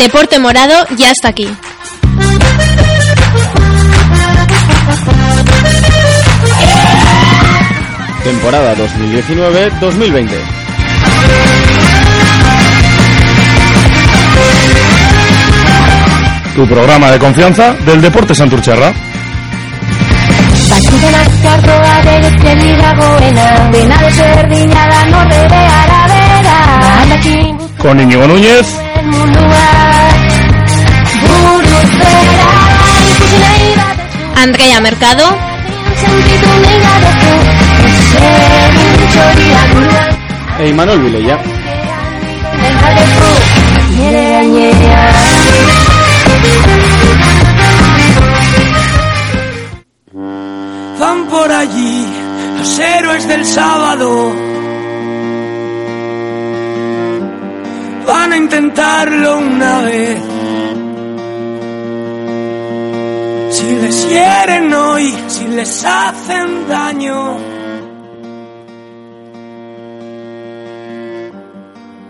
Deporte Morado ya está aquí. Temporada 2019-2020. Tu programa de confianza del Deporte Santurcherra. Txartoa Dena desberdina da Con Íñigo Núñez, mundua Andrea Mercado, E Imanol gainean Van por allí los héroes del sábado. Van a intentarlo una vez. Si les hieren hoy, si les hacen daño.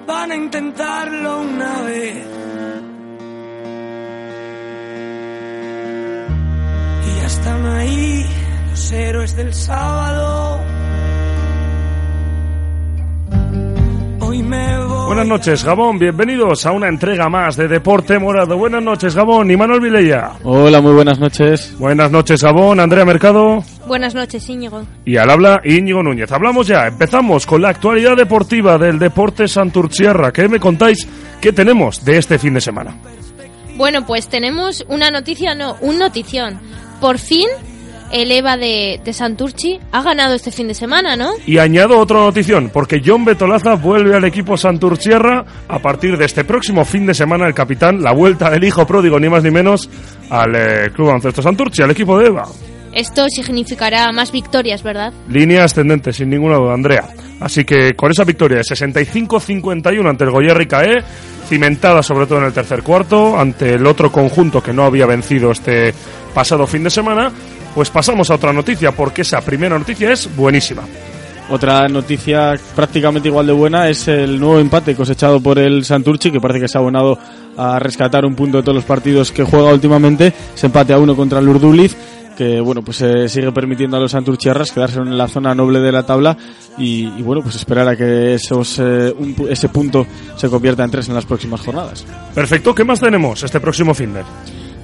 Van a intentarlo una vez. Y ya están ahí los héroes del sábado. Hoy me voy. Buenas noches Gabón, bienvenidos a una entrega más de Deporte Morado. Buenas noches Gabón, Imanol Vileya. Hola, muy buenas noches. Buenas noches Gabón, Andrea Mercado buenas noches Íñigo. y al habla Íñigo Núñez. Hablamos ya, empezamos con la actualidad deportiva del Deporte Santurchierra. ¿Qué me contáis? ¿Qué tenemos de este fin de semana? Bueno, pues tenemos una noticia, no, un notición. Por fin, el EVA de, de Santurchi ha ganado este fin de semana, ¿no? Y añado otra notición, porque John Betolaza vuelve al equipo Santurchierra a partir de este próximo fin de semana. El capitán, la vuelta del hijo pródigo, ni más ni menos, al eh, Club Baloncesto Santurchi, al equipo de EVA. Esto significará más victorias, ¿verdad? Línea ascendente, sin ninguna duda, Andrea. Así que con esa victoria de 65-51 ante el Goyerri CAE, cimentada sobre todo en el tercer cuarto, ante el otro conjunto que no había vencido este pasado fin de semana, pues pasamos a otra noticia, porque esa primera noticia es buenísima. Otra noticia prácticamente igual de buena es el nuevo empate cosechado por el Santurchi, que parece que se ha abonado a rescatar un punto de todos los partidos que juega últimamente. Se empate a uno contra el Urduliz, que bueno, pues eh, sigue permitiendo a los Santurchiarras quedarse en la zona noble de la tabla y, y, bueno, pues esperar a que esos, eh, un ese punto se convierta en tres en las próximas jornadas. Perfecto, ¿qué más tenemos este próximo fin de?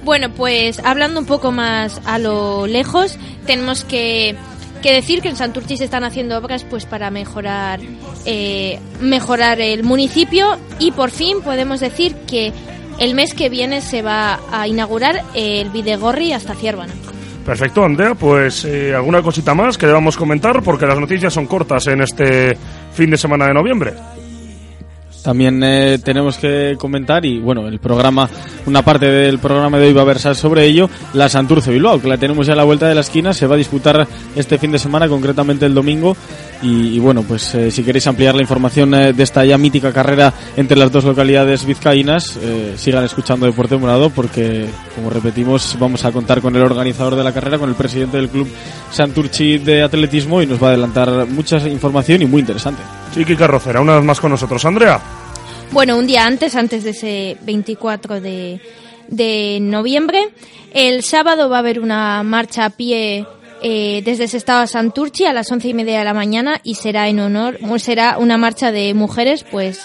Bueno, pues hablando un poco más a lo lejos, tenemos que, decir que en Santurchi se están haciendo obras pues para mejorar eh, mejorar el municipio y por fin podemos decir que el mes que viene se va a inaugurar el Videgorri hasta Ciervana. Perfecto, Andrea, pues eh, alguna cosita más que debamos comentar, porque las noticias son cortas en este fin de semana de noviembre. También eh, tenemos que comentar, y bueno, el programa, una parte del programa de hoy va a versar sobre ello, la Santurce Bilbao, que la tenemos ya a la vuelta de la esquina, se va a disputar este fin de semana, concretamente el domingo, y, bueno, pues eh, si queréis ampliar la información eh, de esta ya mítica carrera entre las dos localidades vizcaínas, sigan escuchando Deporte Morado, porque, como repetimos, vamos a contar con el organizador de la carrera, con el presidente del club Santurchi de atletismo, y nos va a adelantar mucha información y muy interesante. Chiqui Carrocera, una vez más con nosotros. Andrea, Bueno, un día antes, antes de ese 24 de, de noviembre. El sábado va a haber una marcha a pie eh, desde Sestao a Santurchi a las once y media de la mañana y será en honor, será una marcha de mujeres, pues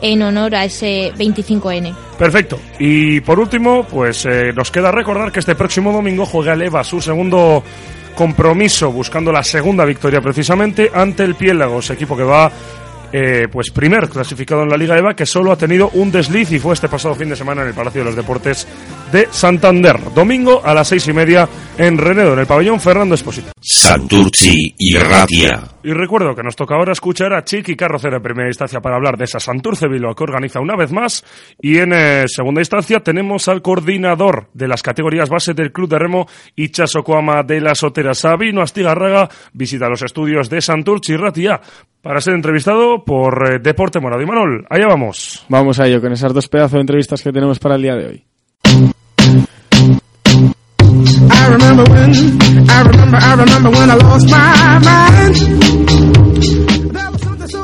en honor a ese 25N. Perfecto. Y por último, pues eh, nos queda recordar que este próximo domingo juega el EVA su segundo compromiso buscando la segunda victoria precisamente ante el Piélagos, equipo que va eh, pues primer clasificado en la Liga EVA que solo ha tenido un desliz y fue este pasado fin de semana en el Palacio de los Deportes de Santander. Domingo a las seis y media en Renedo, en el pabellón Fernando Esposito. Santurci y Ratia. Y recuerdo que nos toca ahora escuchar a Chiqui Carrocera en primera instancia para hablar de esa Santurce Bilbao que organiza una vez más. Y en eh, segunda instancia tenemos al coordinador de las categorías base del Club de Remo, Ichasocoama de la Sotera, Sabino Astigarraga, visita los estudios de Santurce y Ratia para ser entrevistado por eh, Deporte Morado. Y Manol, allá vamos. Vamos a ello con esas dos pedazos de entrevistas que tenemos para el día de hoy. I remember when, I remember, I remember when I lost my mind.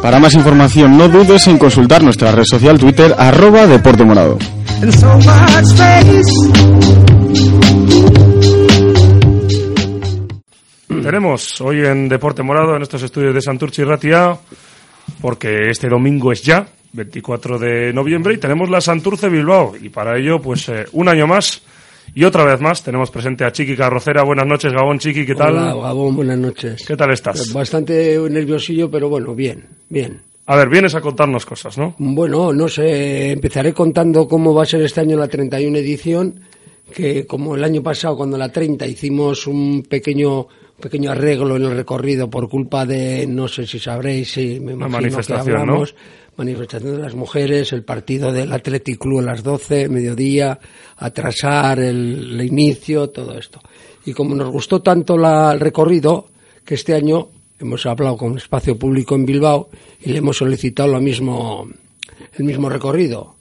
Para más información no dudes en consultar nuestra red social Twitter arroba Deporte Morado. Tenemos hoy en Deporte Morado, en estos estudios de Santurce y Ratia, porque este domingo es ya, 24 de noviembre, y tenemos la Santurce Bilbao. Y para ello, pues eh, un año más y otra vez más tenemos presente a Chiqui Carrocera. Buenas noches, Gabón Chiqui, ¿qué tal? Hola, Gabón, buenas noches. ¿Qué tal estás? Bastante nerviosillo, pero bueno, bien, bien. A ver, vienes a contarnos cosas, ¿no? Bueno, no sé, empezaré contando cómo va a ser este año la 31 edición, que como el año pasado, cuando la 30 hicimos un pequeño pequeño arreglo en el recorrido por culpa de, no sé si sabréis, si me Una imagino que manifestación, ¿no? Manifestación de las mujeres, el partido del Athletic Club a las 12, mediodía, atrasar el, inicio, todo esto. Y como nos gustó tanto la- el recorrido, que este año hemos hablado con Espacio Público en Bilbao y le hemos solicitado lo mismo, el mismo recorrido,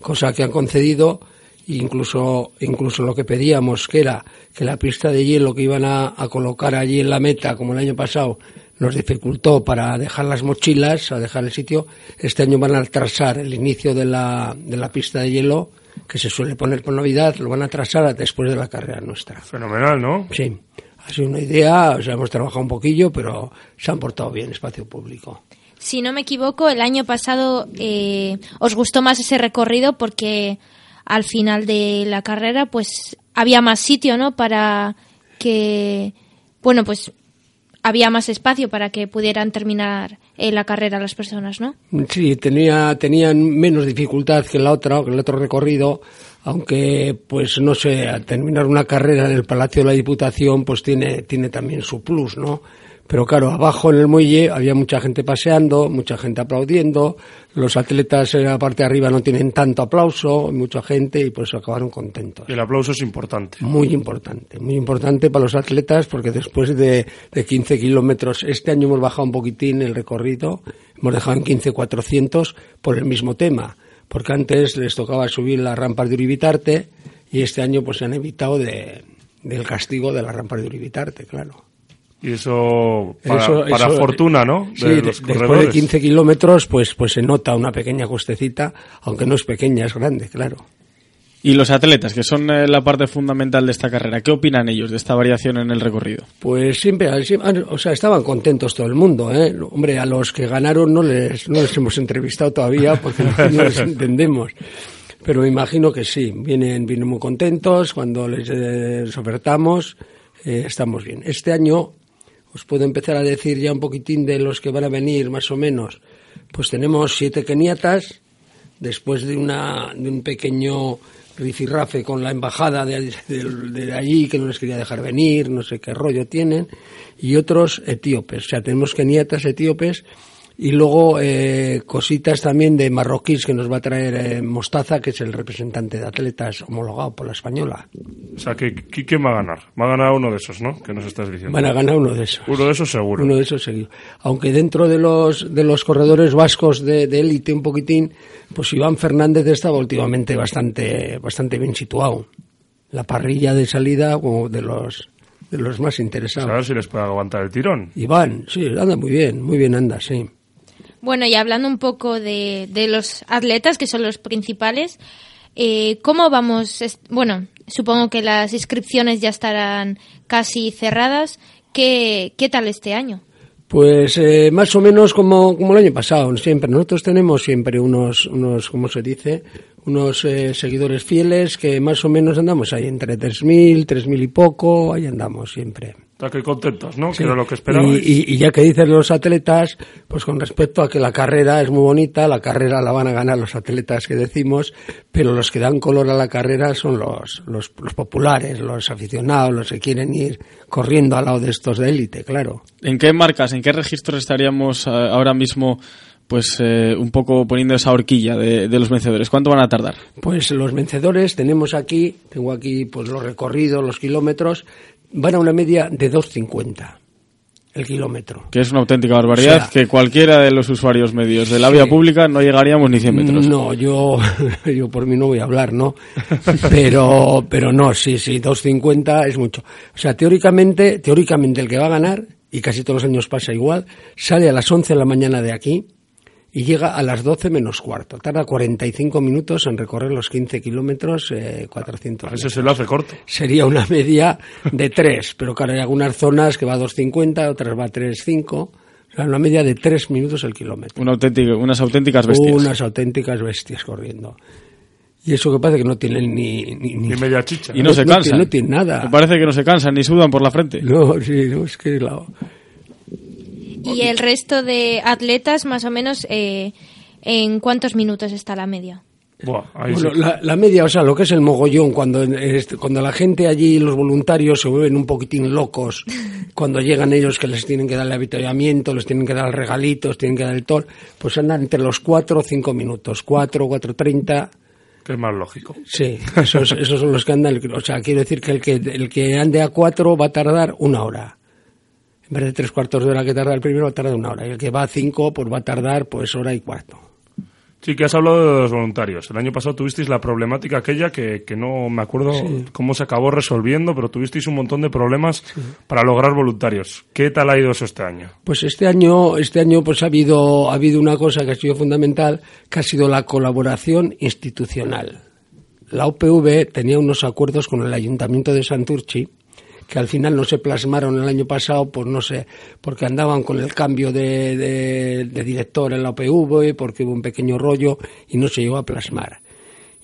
cosa que han concedido incluso incluso lo que pedíamos que era que la pista de hielo que iban a, a colocar allí en la meta como el año pasado nos dificultó para dejar las mochilas a dejar el sitio este año van a atrasar el inicio de la, de la pista de hielo que se suele poner por Navidad lo van a atrasar a después de la carrera nuestra Fenomenal, ¿no? sí ha sido una idea o sea hemos trabajado un poquillo pero se han portado bien espacio público Si no me equivoco, el año pasado eh, os gustó más ese recorrido porque al final de la carrera pues había más sitio, ¿no? Para que, bueno, pues había más espacio para que pudieran terminar eh, la carrera las personas, ¿no? Sí, tenía, tenían menos dificultad que la otra, que el otro recorrido, aunque, pues no sé, al terminar una carrera en el Palacio de la Diputación, pues tiene, tiene también su plus, ¿no? Pero claro, abajo en el muelle había mucha gente paseando, mucha gente aplaudiendo, los atletas en la parte de arriba no tienen tanto aplauso, mucha gente, y por eso acabaron contentos. El aplauso es importante. Muy importante, muy importante para los atletas porque después de, de 15 kilómetros, este año hemos bajado un poquitín el recorrido, hemos dejado en 15.400 por el mismo tema, porque antes les tocaba subir las rampas de Uribitarte y este año pues se han evitado de, del castigo de las rampas de Uribitarte, claro. Y eso para, Eso- para eso- fortuna, ¿no? De Sí, los de- después de corredores. 15 kilómetros pues, pues se nota una pequeña cuestecita, aunque no es pequeña, es grande, claro. Y los atletas, que son eh, la parte fundamental de esta carrera, ¿qué opinan ellos de esta variación en el recorrido? Pues siempre, siempre- o sea, estaban contentos todo el mundo, ¿eh? Hombre, a los que ganaron no les, no les hemos entrevistado todavía porque no, no les entendemos. Pero me imagino que sí, vienen, vienen muy contentos, cuando les, eh, les ofertamos, eh, estamos bien. Este año, os puedo empezar a decir ya un poquitín de los que van a venir, más o menos. Pues tenemos siete keniatas, después de, una, de un pequeño rifirrafe con la embajada de, de- de allí que no les quería dejar venir, no sé qué rollo tienen, y otros etíopes. O sea, tenemos keniatas etíopes y luego eh, cositas también de marroquíes que nos va a traer eh, Mostaza, que es el representante de atletas homologado por la española. O sea, que, que- ¿quién va a ganar? Va a ganar uno de esos, ¿no? Que nos estás diciendo. Van a ganar uno de esos. Uno de esos seguro. Uno de esos seguido. Aunque dentro de los, de los corredores vascos de de élite un poquitín, pues Iván Fernández estaba últimamente bastante, bastante bien situado. La parrilla de salida como de los, de los más Pues a interesados. ver si les puede aguantar el tirón. Iván, sí, anda muy bien, muy bien anda, sí. Bueno, y hablando un poco de, de los atletas, que son los principales, Eh, ¿Cómo vamos? Bueno, supongo que las inscripciones ya estarán casi cerradas. ¿Qué, qué tal este año? Pues eh, más o menos como, como el año pasado, siempre. Nosotros tenemos siempre unos, unos ¿cómo se dice? Unos eh, seguidores fieles que más o menos andamos ahí entre 3.000, 3.000 y poco, ahí andamos siempre. Está que contentos, ¿no? Sí. Que era lo que esperabais. Y, y- y ya que dices los atletas, pues con respecto a que la carrera es muy bonita, la carrera la van a ganar los atletas que decimos, pero los que dan color a la carrera son los, los, los populares, los aficionados, los que quieren ir corriendo al lado de estos de élite, claro. ¿En qué marcas, en qué registros estaríamos eh, ahora mismo, pues eh, un poco poniendo esa horquilla de, de los vencedores? ¿Cuánto van a tardar? Pues los vencedores tenemos aquí, tengo aquí pues los recorridos, los kilómetros, van a una media de 2.50 el kilómetro. Que es una auténtica barbaridad, O sea- que cualquiera de los usuarios medios de la vía Sí. pública no llegaríamos ni 100 metros. No, yo, yo por mí no voy a hablar, ¿no? Pero, pero no, sí, sí, 2.50 es mucho. O sea, teóricamente, teóricamente el que va a ganar, y casi todos los años pasa igual, sale a las 11 de la mañana de aquí y llega a las 12 menos cuarto. Tarda 45 minutos en recorrer los 15 kilómetros, eh, 400 A ese se lo hace corto. sería una media de 3, pero claro, hay algunas zonas que va a 2.50, otras va a 3.5, o sea, una media de 3 minutos el kilómetro. Una auténtica- unas auténticas bestias. Unas auténticas bestias corriendo. Y eso que parece que no tienen ni... Ni, media chicha. Y no, se no cansan. tiene- no tiene nada. Me parece que no se cansan ni sudan por la frente. No, sí, no, es que la- Y el resto de atletas, más o menos, eh, ¿en cuántos minutos está la media? Buah, ahí Bueno, sí. la, la media, o sea, lo que es el mogollón, cuando, cuando la gente allí, los voluntarios, se vuelven un poquitín locos, cuando llegan ellos que les tienen que dar el avituallamiento, les tienen que dar regalitos, tienen que dar el tol, pues andan entre los 4 o 5 minutos, 4, 4.30, Que es más lógico. sí, esos, esos son los que andan, o sea, quiero decir que el que, el que ande a 4 va a tardar una hora. En vez de tres cuartos de hora que tarda el primero, va a tardar una hora. Y el que va a 5, pues va a tardar pues hora y cuarto. Sí, que has hablado de los voluntarios. El año pasado tuvisteis la problemática aquella que, que no me acuerdo cómo se acabó resolviendo, pero tuvisteis un montón de problemas para lograr voluntarios. ¿Qué tal ha ido eso este año? Pues este año, este año pues ha habido, ha habido una cosa que ha sido fundamental, que ha sido la colaboración institucional. La UPV tenía unos acuerdos con el Ayuntamiento de Santurchi que al final no se plasmaron el año pasado, pues no sé, porque andaban con el cambio de, de- director en la UPV, porque hubo un pequeño rollo y no se llegó a plasmar.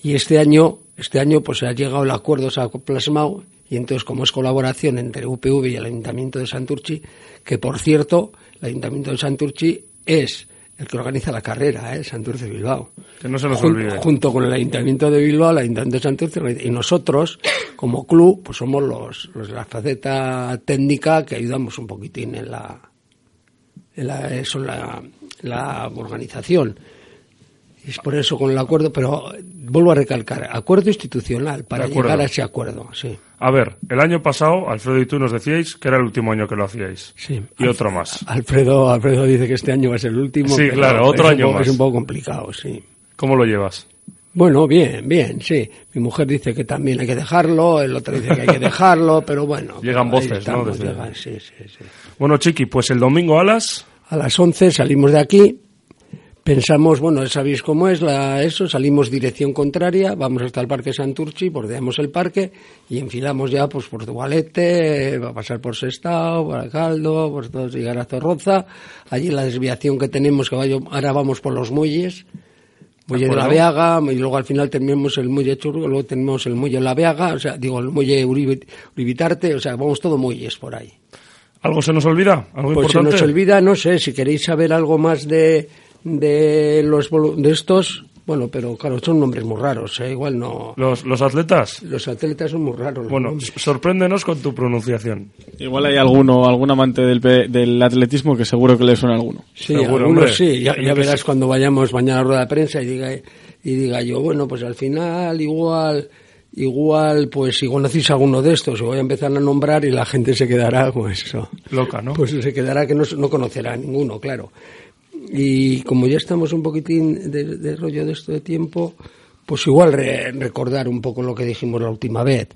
Y este año, este año pues ha llegado el acuerdo, se ha plasmado, y entonces como es colaboración entre UPV y el Ayuntamiento de Santurchi, que por cierto, el Ayuntamiento de Santurchi es el que organiza la carrera, ¿eh? Santurce Bilbao. Que no se nos Jun- olvide. Junto con el Ayuntamiento de Bilbao, el Ayuntamiento de Santurce, y nosotros, como club, pues somos los, los de la faceta técnica que ayudamos un poquitín en la, en la, eso, la, la organización. Y es por eso con el acuerdo, pero vuelvo a recalcar, acuerdo institucional para llegar a ese acuerdo, sí. A ver, el año pasado, Alfredo y tú nos decíais que era el último año que lo hacíais. Sí. Y otro más. Alfredo, Alfredo dice que este año va a ser el último. Sí, claro, otro es año poco- más. Es un poco complicado, sí. ¿Cómo lo llevas? Bueno, bien, bien, sí. Mi mujer dice que también hay que dejarlo, el otro dice que hay que dejarlo, pero bueno. Llegan voces, ¿no? Desde- llegan, sí, sí, sí. Bueno, Chiqui, pues el domingo a las... A las 11 salimos de aquí, pensamos, bueno, sabéis cómo es la, eso, salimos dirección contraria, vamos hasta el Parque Santurchi, bordeamos el parque y enfilamos ya pues por Tubalete, va a pasar por Sestao, por Alcaldo, por todo, llegar a Zorroza, allí la desviación que tenemos, que vaya- ahora vamos por los muelles, muelle de la. Veaga, y luego al final tenemos el muelle Churro, luego tenemos el muelle La Veaga, o sea, digo, el muelle Uribe- Uribitarte, o sea, vamos todo muelles por ahí. ¿Algo se nos olvida? ¿Algo Pues se importante? nos olvida, no sé, si queréis saber algo más de, de los de estos, bueno, pero claro, son nombres muy raros, ¿eh? igual no. ¿Los, los atletas? Los atletas son muy raros. los Bueno, nombres. sorpréndenos con tu pronunciación. Igual hay alguno, algún amante del, pe- del atletismo que seguro que le suena alguno. sí, seguro, algunos sí, ya, verás cuando vayamos mañana a la rueda de prensa y diga, y diga yo, bueno, pues al final igual, igual, pues si conocéis alguno de estos, os voy a empezar a nombrar y la gente se quedará, pues eso. Loca, ¿no? Pues se quedará que no, no conocerá a ninguno, claro. Y como ya estamos un poquitín de, de rollo de esto de tiempo, pues igual re- recordar un poco lo que dijimos la última vez.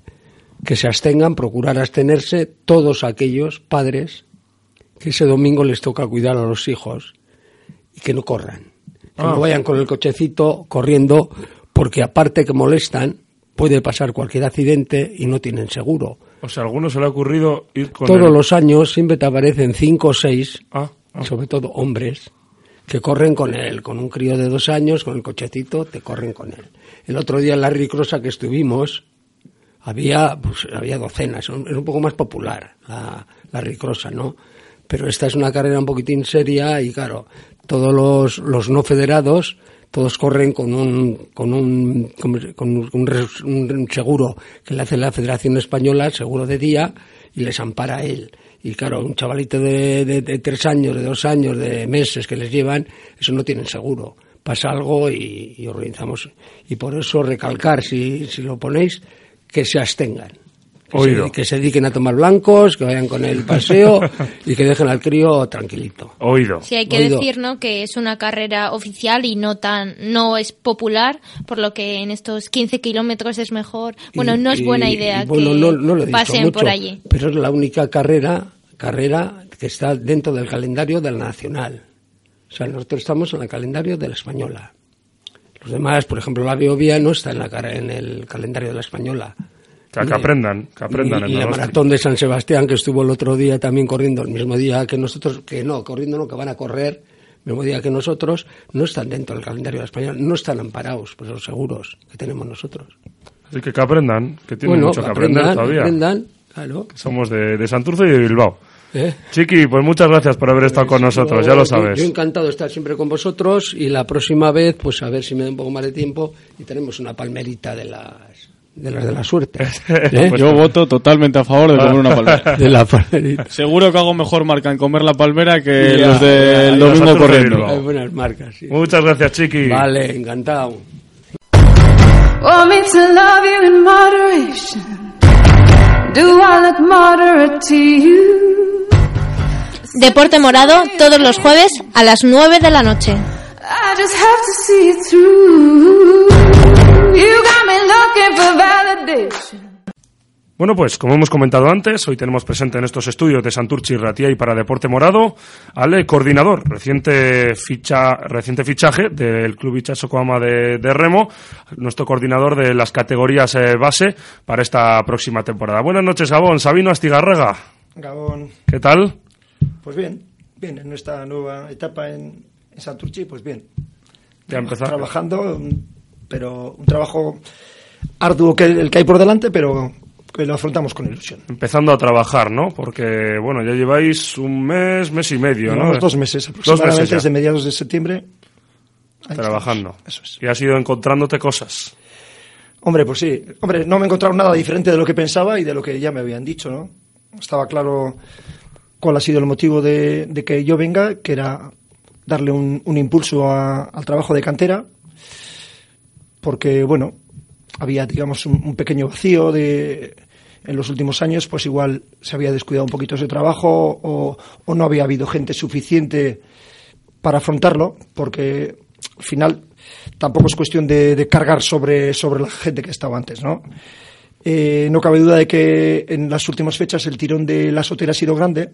Que se abstengan, procurar abstenerse todos aquellos padres que ese domingo les toca cuidar a los hijos y que no corran. Que Ah. no vayan con el cochecito corriendo porque aparte que molestan, puede pasar cualquier accidente y no tienen seguro. O sea, a alguno se le ha ocurrido ir con Todos el- los años siempre te aparecen cinco o seis, Ah, ah. sobre todo hombres, que corren con él, con un crío de dos años, con el cochecito, te corren con él. El otro día en la Ricrosa que estuvimos, había, pues, había docenas, es un poco más popular la, Ricrosa, ¿no? Pero esta es una carrera un poquitín seria y claro, todos los, los no federados, todos corren con un, con un, ¿cómo se- con un, seguro que le hace la Federación Española, seguro de día, y les ampara él. Y claro, un chavalito de, tres años, de dos años, de meses que les llevan, eso no tienen seguro. Pasa algo y, y organizamos. Y por eso recalcar, si, si lo ponéis, que se abstengan. Que Oído. se, que se dediquen a tomar blancos, que vayan con el paseo y que dejen al crío tranquilito. Oído. Sí, hay que Oído. decir, ¿no? Que es una carrera oficial y no tan, no es popular, por lo que en estos 15 kilómetros es mejor. Bueno, Y- no es buena y- idea y bueno, que no- no lo he dicho pasen mucho, por allí. Pero es la única carrera, carrera que está dentro del calendario de la nacional. O sea, nosotros estamos en el calendario de la española. Los demás, por ejemplo, la Biovía no está en, la, en el calendario de la española. Sea, que aprendan, que aprendan. Y, en y la maratón de San Sebastián, que estuvo el otro día también corriendo, el mismo día que nosotros, que no, corriendo no, que van a correr, el mismo día que nosotros, no están dentro del calendario de la española, no están amparados por los seguros que tenemos nosotros. Así que que aprendan, que tienen bueno, mucho que aprender aprendan, todavía. aprendan, claro. Somos de, de Santurce y de Bilbao. ¿eh? Chiqui, pues muchas gracias por haber estado con nosotros, Yo- ya lo yo- sabes. Yo, encantado de estar siempre con vosotros y la próxima vez, pues a ver si me da un poco más de tiempo y tenemos una palmerita de las de las de la suerte. ¿eh? Pues- Yo voto totalmente a favor de comer una palmera. De la palmerita. Seguro que hago mejor marca en comer la palmera que Ya, los del ya, domingo de corriendo. Hay buenas marcas, sí. Muchas gracias, Chiqui. Vale, encantado. Want me to love you in moderation? Do I look moderate to you? Deporte Morado todos los jueves a las 9 de la noche. I just have to see it through. You got me looking for validation. Bueno, pues como hemos comentado antes, hoy tenemos presente en estos estudios de Santurchi Ratia y para Deporte Morado al coordinador, reciente ficha, reciente fichaje del Club Ichazo Coama de, de Remo, nuestro coordinador de las categorías eh, base para esta próxima temporada. Buenas noches, Gabón. Sabino Astigarraga, Gabón, ¿qué tal? pues bien, bien, en nuestra nueva etapa en, en Santurchi, pues bien. Ya empezar. Trabajando, mm, pero un trabajo arduo que el que hay por delante, pero que lo afrontamos con ilusión. Empezando a trabajar, ¿no? Porque, bueno, ya lleváis un mes, mes y medio, ¿no? Dos meses Dos aproximadamente, meses ya, desde mediados de septiembre. Trabajando. Eso es. Y has ido encontrándote cosas. Hombre, pues sí. Hombre, no me he encontrado nada diferente de lo que pensaba y de lo que ya me habían dicho, ¿no? Estaba claro cuál ha sido el motivo de, de que yo venga, que era darle un, un impulso a- al trabajo de cantera, porque, bueno, había, digamos, un, pequeño vacío de... En los últimos años, pues igual se había descuidado un poquito ese trabajo o, no había habido gente suficiente para afrontarlo, porque al final tampoco es cuestión de, de cargar sobre, sobre la gente que estaba antes, ¿no? Eh, no cabe duda de que en las últimas fechas el tirón de la sotera ha sido grande.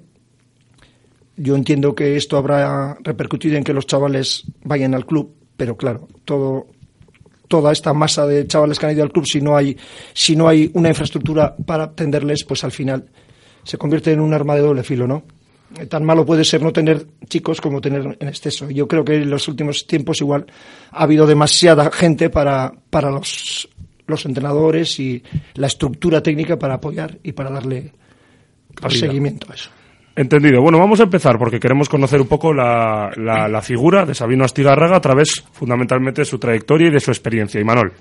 Yo entiendo que esto habrá repercutido en que los chavales vayan al club, pero claro, todo, toda esta masa de chavales que han ido al club, si no hay, si no hay una infraestructura para atenderles, pues al final se convierte en un arma de doble filo, ¿no? Tan malo puede ser no tener chicos como tener en exceso. Yo creo que en los últimos tiempos igual ha habido demasiada gente para, para los, los entrenadores y la estructura técnica para apoyar y para darle seguimiento a eso. Entendido. Bueno, vamos a empezar porque queremos conocer un poco la, la- la figura de Sabino Astigarraga a través fundamentalmente de su trayectoria y de su experiencia. Y Manol.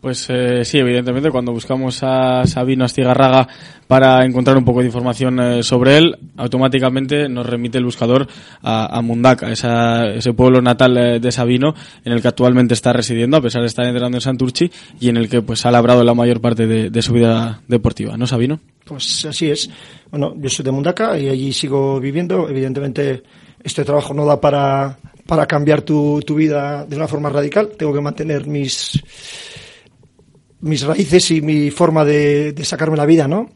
Pues eh, sí, evidentemente, cuando buscamos a Sabino Astigarraga para encontrar un poco de información eh, sobre él, automáticamente nos remite el buscador a, a Mundaca, ese pueblo natal eh, de Sabino, en el que actualmente está residiendo, a pesar de estar entrenando en Santurchi, y en el que pues ha labrado la mayor parte de, de su vida deportiva, ¿no, Sabino? Pues así es. Bueno, yo soy de Mundaca y allí sigo viviendo. Evidentemente, este trabajo no da para, para cambiar tu, tu vida de una forma radical. Tengo que mantener mis, mis raíces y mi forma de, sacarme la vida, ¿no?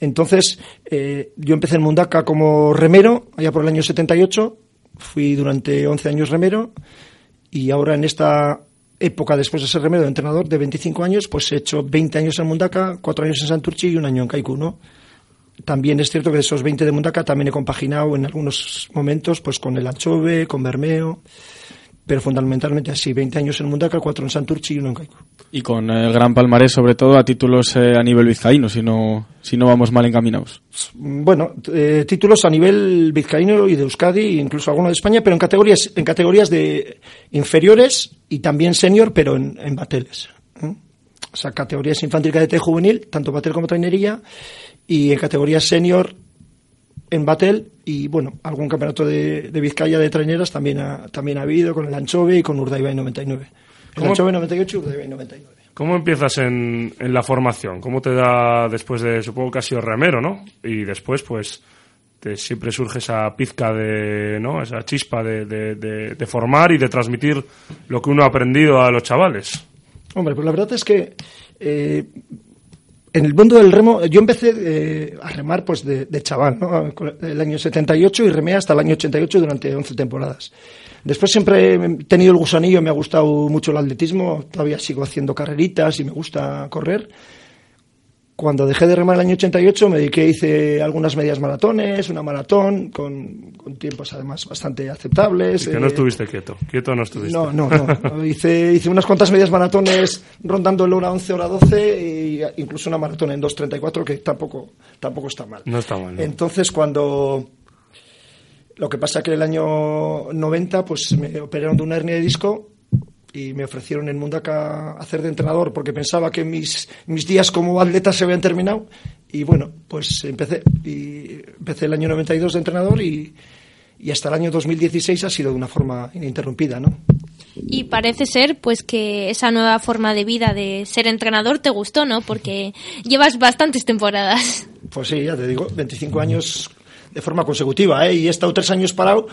Entonces, eh, yo empecé en Mundaca como remero, allá por el año 78. Fui durante 11 años remero y ahora en esta época después de ser remero de entrenador de 25 años, pues he hecho 20 años en Mundaka, 4 años en Santurchi y un año en Kaiku, ¿no? También es cierto que de esos 20 de Mundaka también he compaginado en algunos momentos pues con el Anchove, con Bermeo, pero fundamentalmente así, 20 años en Mundaka, 4 en Santurchi y uno en Kaiku. Y con el gran palmarés, sobre todo a títulos eh, a nivel vizcaíno, si no, si no vamos mal encaminados. Bueno, eh, títulos a nivel vizcaíno y de Euskadi, incluso alguno de España, pero en categorías, en categorías de inferiores y también senior, pero en, en bateles. ¿eh? O sea, categorías infantil, cadete juvenil, tanto batel como trainería, y en categorías senior en batel y bueno, algún campeonato de, de Vizcaya de traineras también ha, también ha habido con el Anchove y con Urdaibai 99. El ¿Cómo? Anchove 98 y Urdaibai 99. ¿Cómo empiezas en, en la formación? ¿Cómo te da después de, supongo que has sido remero, ¿no? Y después, pues, te, siempre surge esa pizca de, ¿no? Esa chispa de, de, de- de formar y de transmitir lo que uno ha aprendido a los chavales. Hombre, pues la verdad es que eh, en el mundo del remo, yo empecé eh, a remar pues de, de chaval, ¿no? El año 78 y remé hasta el año 88 durante 11 temporadas. Después siempre he tenido el gusanillo, me ha gustado mucho el atletismo, todavía sigo haciendo carreritas y me gusta correr. Cuando dejé de remar el año 88 me dediqué, hice algunas medias maratones, una maratón con, con tiempos además bastante aceptables. Y que no eh, estuviste quieto. Quieto no estuviste. no, no, no. Hice, hice unas cuantas medias maratones rondando el hora 11, hora 12 e incluso una maratón en 2.34 que tampoco, tampoco está mal. No está mal, ¿no? Entonces, cuando... Lo que pasa que en el año 90 pues me operaron de una hernia de disco y me ofrecieron en Mundaka hacer de entrenador porque pensaba que mis, mis días como atleta se habían terminado y bueno, pues empecé y empecé el año 92 de entrenador y, y hasta el año 2016 ha sido de una forma ininterrumpida, ¿no? Y parece ser pues que esa nueva forma de vida de ser entrenador te gustó, ¿no? Porque llevas bastantes temporadas. Pues sí, ya te digo, 25 años de forma consecutiva, ¿eh? Y he estado tres años parado,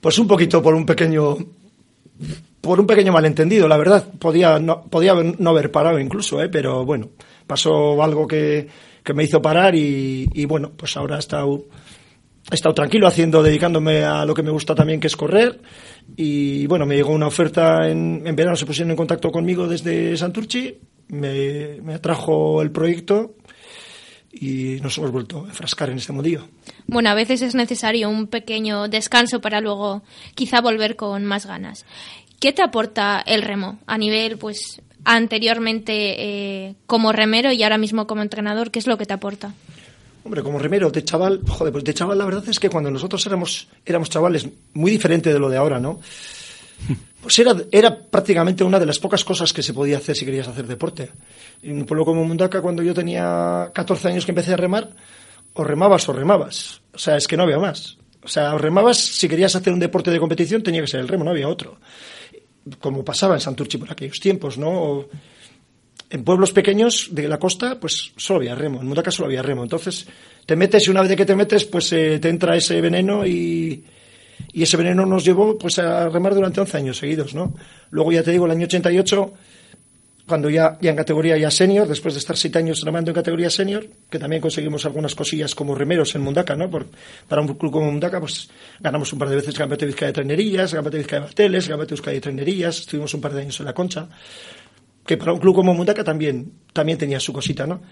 pues un poquito por un pequeño por un pequeño malentendido, la verdad. Podía no, podía no haber parado incluso, ¿eh? Pero bueno, pasó algo que, que me hizo parar y, y bueno, pues ahora he estado, he estado tranquilo haciendo, dedicándome a lo que me gusta también, que es correr. Y bueno, me llegó una oferta en, en verano, se pusieron en contacto conmigo desde Santurchi, me, me atrajo el proyecto y nos hemos vuelto a enfrascar en este mundillo. Bueno, a veces es necesario un pequeño descanso para luego quizá volver con más ganas. ¿Qué te aporta el remo a nivel, pues, anteriormente eh, como remero y ahora mismo como entrenador? ¿Qué es lo que te aporta? Hombre, como remero, de chaval, joder, pues de chaval la verdad es que cuando nosotros éramos, éramos chavales, muy diferente de lo de ahora, ¿no? Pues era, era prácticamente una de las pocas cosas que se podía hacer si querías hacer deporte. En un pueblo como Mundaka, cuando yo tenía 14 años que empecé a remar, o remabas o remabas. O sea, es que no había más. O sea, o remabas, si querías hacer un deporte de competición, tenía que ser el remo, no había otro. Como pasaba en Santurchi por aquellos tiempos, ¿no? En pueblos pequeños de la costa, pues solo había remo. En Mundaka solo había remo. Entonces, te metes y una vez que te metes, pues eh, te entra ese veneno y, y ese veneno nos llevó pues a remar durante 11 años seguidos, ¿no? Luego ya te digo, el año 88, cuando ya, ya en categoría ya senior, después de estar 7 años remando en categoría senior, que también conseguimos algunas cosillas como remeros en Mundaka, ¿no? Por, para un club como Mundaka, pues ganamos un par de veces Campeonato de de Trainerías, el Campeonato de de Bateles, el Campeonato de de Trainerías, estuvimos un par de años en la Concha que para un club como Mundaka también, también tenía su cosita, ¿no?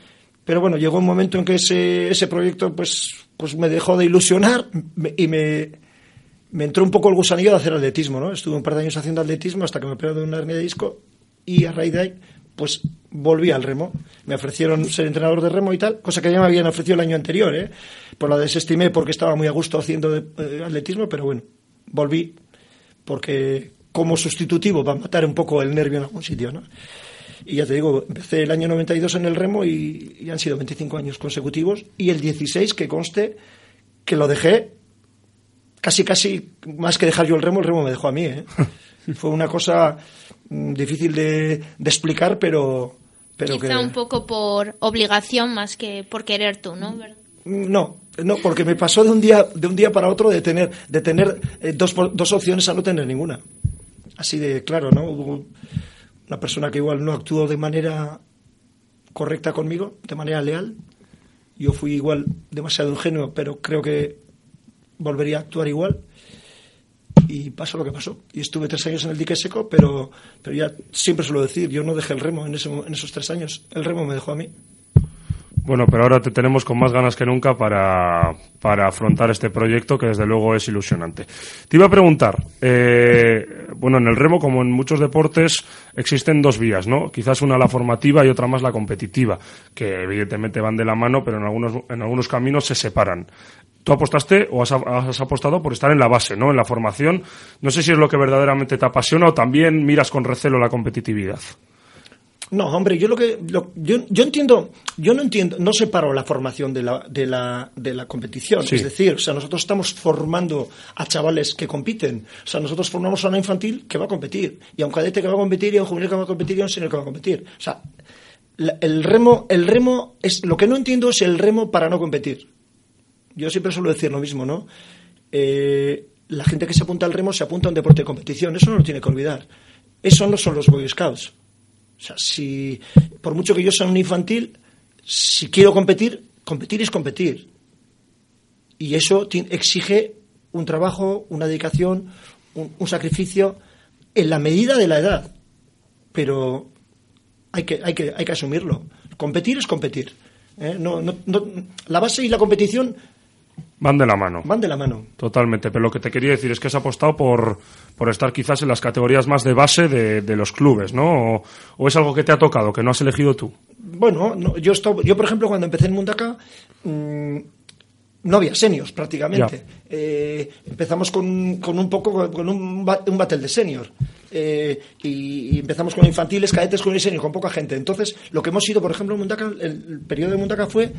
Pero bueno, llegó un momento en que ese, ese proyecto pues, pues me dejó de ilusionar y me, me entró un poco el gusanillo de hacer atletismo, ¿no? Estuve un par de años haciendo atletismo hasta que me operaron de una hernia de disco y a raíz de ahí pues volví al remo. Me ofrecieron ser entrenador de remo y tal, cosa que ya me habían ofrecido el año anterior, ¿eh? Pues la desestimé porque estaba muy a gusto haciendo de- eh, atletismo, pero bueno, volví porque como sustitutivo para matar un poco el nervio en algún sitio, ¿no? Y ya te digo, empecé el año 92 en el remo y, y han sido 25 años consecutivos y el 16 que conste que lo dejé casi casi más que dejar yo el remo, el remo me dejó a mí, ¿eh? Fue una cosa difícil de, de explicar, pero pero quizá que un poco por obligación más que por querer tú, ¿no? no, no, porque me pasó de un día de un día para otro de tener de tener eh, dos dos opciones a no tener ninguna. Así de claro, ¿no? Hubo una persona que igual no actuó de manera correcta conmigo, de manera leal. Yo fui igual demasiado ingenuo, pero creo que volvería a actuar igual. Y pasó lo que pasó. Y estuve tres años en el dique seco, pero, pero ya siempre suelo decir, yo no dejé el remo en, ese- en esos tres años. El remo me dejó a mí. Bueno, pero ahora te tenemos con más ganas que nunca para, para afrontar este proyecto que desde luego es ilusionante. Te iba a preguntar, eh, bueno, en el remo como en muchos deportes existen dos vías, ¿no? Quizás una la formativa y otra más la competitiva, que evidentemente van de la mano, pero en algunos, en algunos caminos se separan. Tú apostaste o has, has apostado por estar en la base, ¿no? En la formación. No sé si es lo que verdaderamente te apasiona o también miras con recelo la competitividad. No, hombre, yo lo que lo- yo, yo entiendo, yo no entiendo, no separo la formación de la, de la, de la competición. Sí. Es decir, o sea, nosotros estamos formando a chavales que compiten. O sea, nosotros formamos a una infantil que va a competir, y a un cadete que va a competir, y a un juvenil que va a competir, y a un senior que va a competir. O sea, la- el remo, el remo es lo que no entiendo es el remo para no competir. Yo siempre suelo decir lo mismo, ¿no? Eh, la gente que se apunta al remo se apunta a un deporte de competición, eso no lo tiene que olvidar. Eso no son los Boy Scouts. O sea, si, por mucho que yo sea un infantil, si quiero competir, competir es competir. Y eso exige un trabajo, una dedicación, un, un sacrificio en la medida de la edad. Pero hay que, hay que, hay que asumirlo. Competir es competir. ¿eh? No, no, no- la base y la competición Van de la mano. van de la mano. Totalmente, pero lo que te quería decir es que has apostado por, por estar quizás en las categorías más de base de, de los clubes, ¿no? O, o es algo que te ha tocado, que no has elegido tú. Bueno, no, yo, estaba- yo por ejemplo, cuando empecé en Mundaka, mm, no había seniors prácticamente. Eh, empezamos con, con un poco, con un, un battle de senior. Eh, y, y empezamos con infantiles, cadetes, con senior, con poca gente. Entonces, lo que hemos sido, por ejemplo, en Mundaka, el, el periodo de Mundaka fue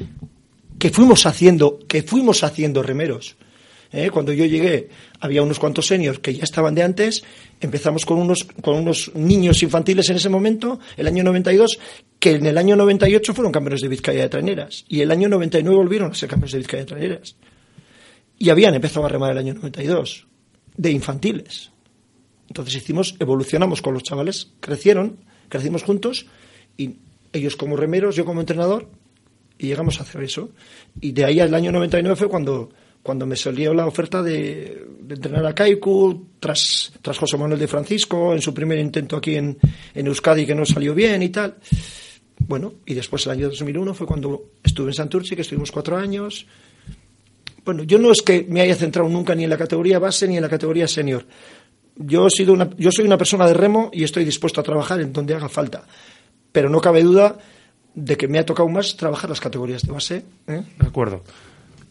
que fuimos haciendo, que fuimos haciendo remeros. ¿eh? Cuando yo llegué había unos cuantos seniors que ya estaban de antes, empezamos con unos, con unos niños infantiles en ese momento, el año 92, que en el año 98 fueron campeones de Vizcaya de traineras, y el año 99 volvieron a ser campeones de Vizcaya de traineras. Y habían empezado a remar el año 92, de infantiles. Entonces hicimos, evolucionamos con los chavales, crecieron, crecimos juntos, y ellos como remeros, yo como entrenador, y llegamos a hacer eso. Y de ahí al año 99 fue cuando, cuando me salió la oferta de, de entrenar a Kaiku, tras, tras José Manuel de Francisco, en su primer intento aquí en, en Euskadi que no salió bien y tal. Bueno, y después el año 2001 fue cuando estuve en Santurci, que estuvimos cuatro años. Bueno, yo no es que me haya centrado nunca ni en la categoría base ni en la categoría senior. Yo, he sido una, yo soy una persona de remo y estoy dispuesto a trabajar en donde haga falta. Pero no cabe duda de que me ha tocado más trabajar las categorías de base. ¿eh? De acuerdo.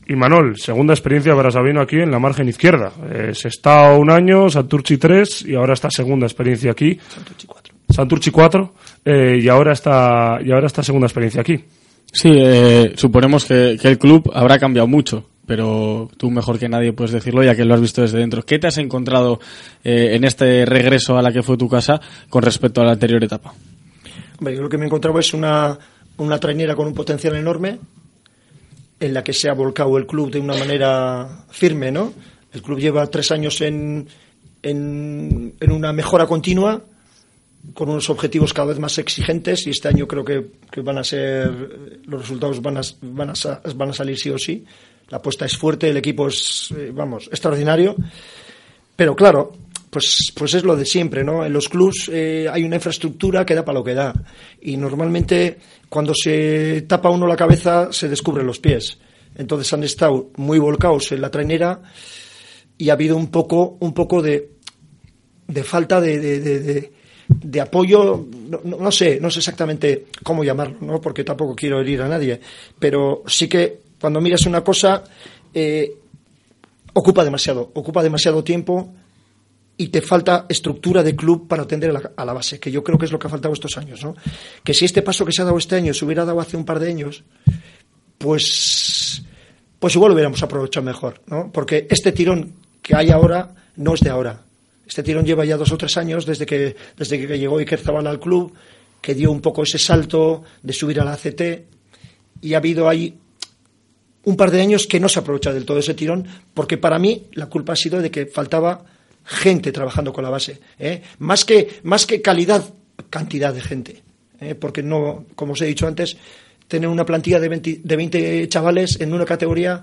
Y Manol, segunda experiencia para Sabino aquí en la margen izquierda. Eh, se está un año, Santurchi 3 y ahora esta segunda experiencia aquí. Santurchi 4. Santurchi 4 eh, y ahora está y ahora esta segunda experiencia aquí. Sí, eh, suponemos que, que el club habrá cambiado mucho, pero tú mejor que nadie puedes decirlo ya que lo has visto desde dentro. ¿Qué te has encontrado eh, en este regreso a la que fue tu casa con respecto a la anterior etapa? Hombre, yo lo que me he encontrado es una, una trainera con un potencial enorme en la que se ha volcado el club de una manera firme, ¿no? El club lleva tres años en, en, en una mejora continua, con unos objetivos cada vez más exigentes y este año creo que, que van a ser, los resultados van a, van, a, van a salir sí o sí. La apuesta es fuerte, el equipo es, eh, vamos, extraordinario. Pero claro, pues, pues es lo de siempre, ¿no? En los clubs eh, hay una infraestructura que da para lo que da. Y normalmente cuando se tapa uno la cabeza se descubren los pies. Entonces han estado muy volcados en la trainera y ha habido un poco, un poco de, de falta de, de, apoyo, no sé, no sé exactamente cómo llamarlo, ¿no? porque tampoco quiero herir a nadie, pero sí que cuando miras una cosa eh, ocupa demasiado, ocupa demasiado tiempo y te falta estructura de club para atender a la, base, que yo creo que es lo que ha faltado estos años, ¿no? Que si este paso que se ha dado este año se hubiera dado hace un par de años, pues, pues igual lo hubiéramos aprovechado mejor, ¿no? Porque este tirón que hay ahora no es de ahora. Este tirón lleva ya dos o tres años desde que, desde que llegó Iker Zabala al club, que dio un poco ese salto de subir a la ACT, y ha habido ahí un par de años que no se aprovecha del todo ese tirón, porque para mí la culpa ha sido de que faltaba gente trabajando con la base. ¿eh? Más, que, más que calidad, cantidad de gente. ¿eh? Porque no, como os he dicho antes, tener una plantilla de 20, de 20 chavales en una categoría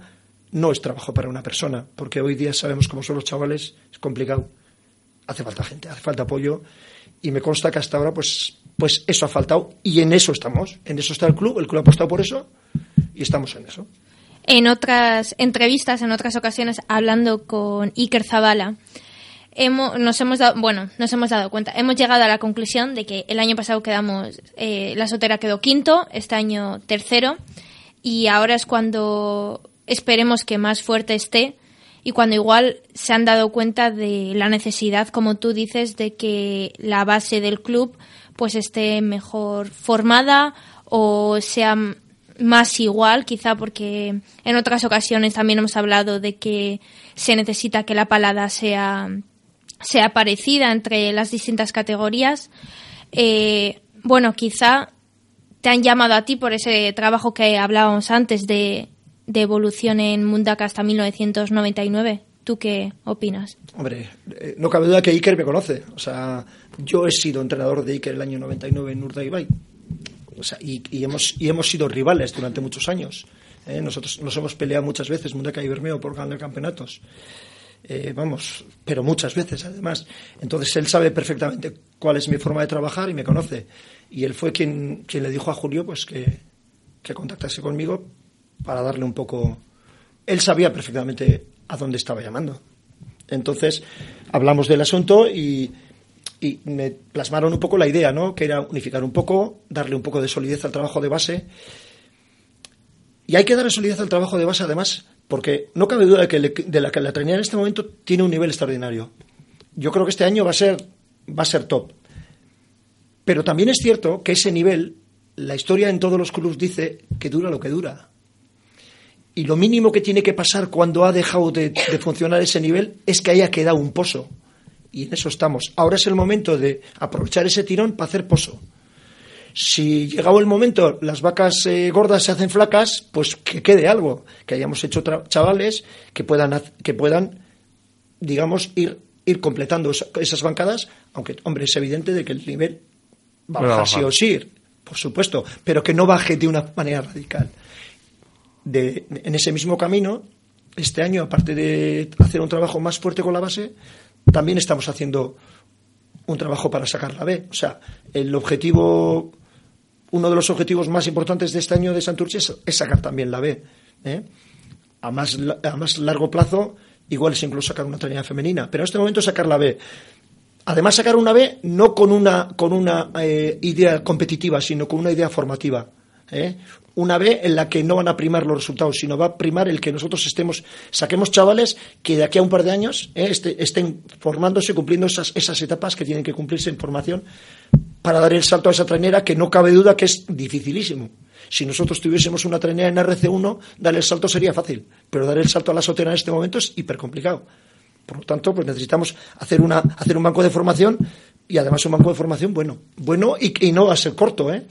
no es trabajo para una persona, porque hoy día sabemos cómo son los chavales, es complicado. Hace falta gente, hace falta apoyo y me consta que hasta ahora pues pues eso ha faltado y en eso estamos, en eso está el club, el club ha apostado por eso y estamos en eso. En otras entrevistas, en otras ocasiones, hablando con Iker Zabala, hemos, nos hemos dado, bueno, nos hemos dado cuenta, hemos llegado a la conclusión de que el año pasado quedamos, eh, la Sotera quedó quinto, este año tercero, y ahora es cuando esperemos que más fuerte esté y cuando igual se han dado cuenta de la necesidad, como tú dices, de que la base del club pues esté mejor formada o sea más igual, quizá porque en otras ocasiones también hemos hablado de que se necesita que la palada sea, sea parecida entre las distintas categorías. Eh, bueno, quizá te han llamado a ti por ese trabajo que hablábamos antes de, de evolución en Mundaka hasta 1999. ¿Tú qué opinas? Hombre, eh, no cabe duda que Iker me conoce. O sea, yo he sido entrenador de Iker el año 99 en Urdaibai. O sea, y, y, hemos, y hemos sido rivales durante muchos años. ¿eh? Nosotros nos hemos peleado muchas veces, Mundaka y Bermeo, por ganar campeonatos. Eh, vamos, pero muchas veces además. Entonces él sabe perfectamente cuál es mi forma de trabajar y me conoce. Y él fue quien, quien le dijo a Julio pues que, que contactase conmigo para darle un poco. Él sabía perfectamente a dónde estaba llamando. Entonces hablamos del asunto y, y me plasmaron un poco la idea, ¿no? Que era unificar un poco, darle un poco de solidez al trabajo de base. Y hay que darle solidez al trabajo de base, además, porque no cabe duda de que, de la que la en este momento tiene un nivel extraordinario. Yo creo que este año va a ser, va a ser top. Pero también es cierto que ese nivel, la historia en todos los clubes dice que dura lo que dura. Y lo mínimo que tiene que pasar cuando ha dejado de, de funcionar ese nivel es que haya quedado un pozo. Y en eso estamos. Ahora es el momento de aprovechar ese tirón para hacer pozo. Si llegado el momento las vacas eh, gordas se hacen flacas, pues que quede algo, que hayamos hecho chavales que puedan, que puedan digamos, ir, ir completando esa, esas bancadas, aunque, hombre, es evidente de que el nivel va a bajar sí o sí, por supuesto, pero que no baje de una manera radical. De, en ese mismo camino, este año, aparte de hacer un trabajo más fuerte con la base, también estamos haciendo un trabajo para sacar la B. O sea, el objetivo, uno de los objetivos más importantes de este año de Santurce es, sacar también la B. ¿eh? A, más, a más largo plazo, igual es incluso sacar una trinidad femenina, pero en este momento sacar la B. Además, sacar una B no con una, con una eh, idea competitiva, sino con una idea formativa. ¿eh? Una B en la que no van a primar los resultados, sino va a primar el que nosotros estemos, saquemos chavales que de aquí a un par de años este, estén formándose, cumpliendo esas, esas etapas que tienen que cumplirse en formación para dar el salto a esa trainera que no cabe duda que es dificilísimo. Si nosotros tuviésemos una trainera en RC1, dar el salto sería fácil, pero dar el salto a la sotera en este momento es hiper complicado. Por lo tanto, pues necesitamos hacer, una, hacer un banco de formación y además un banco de formación bueno. Bueno y, y no va a ser corto, ¿eh?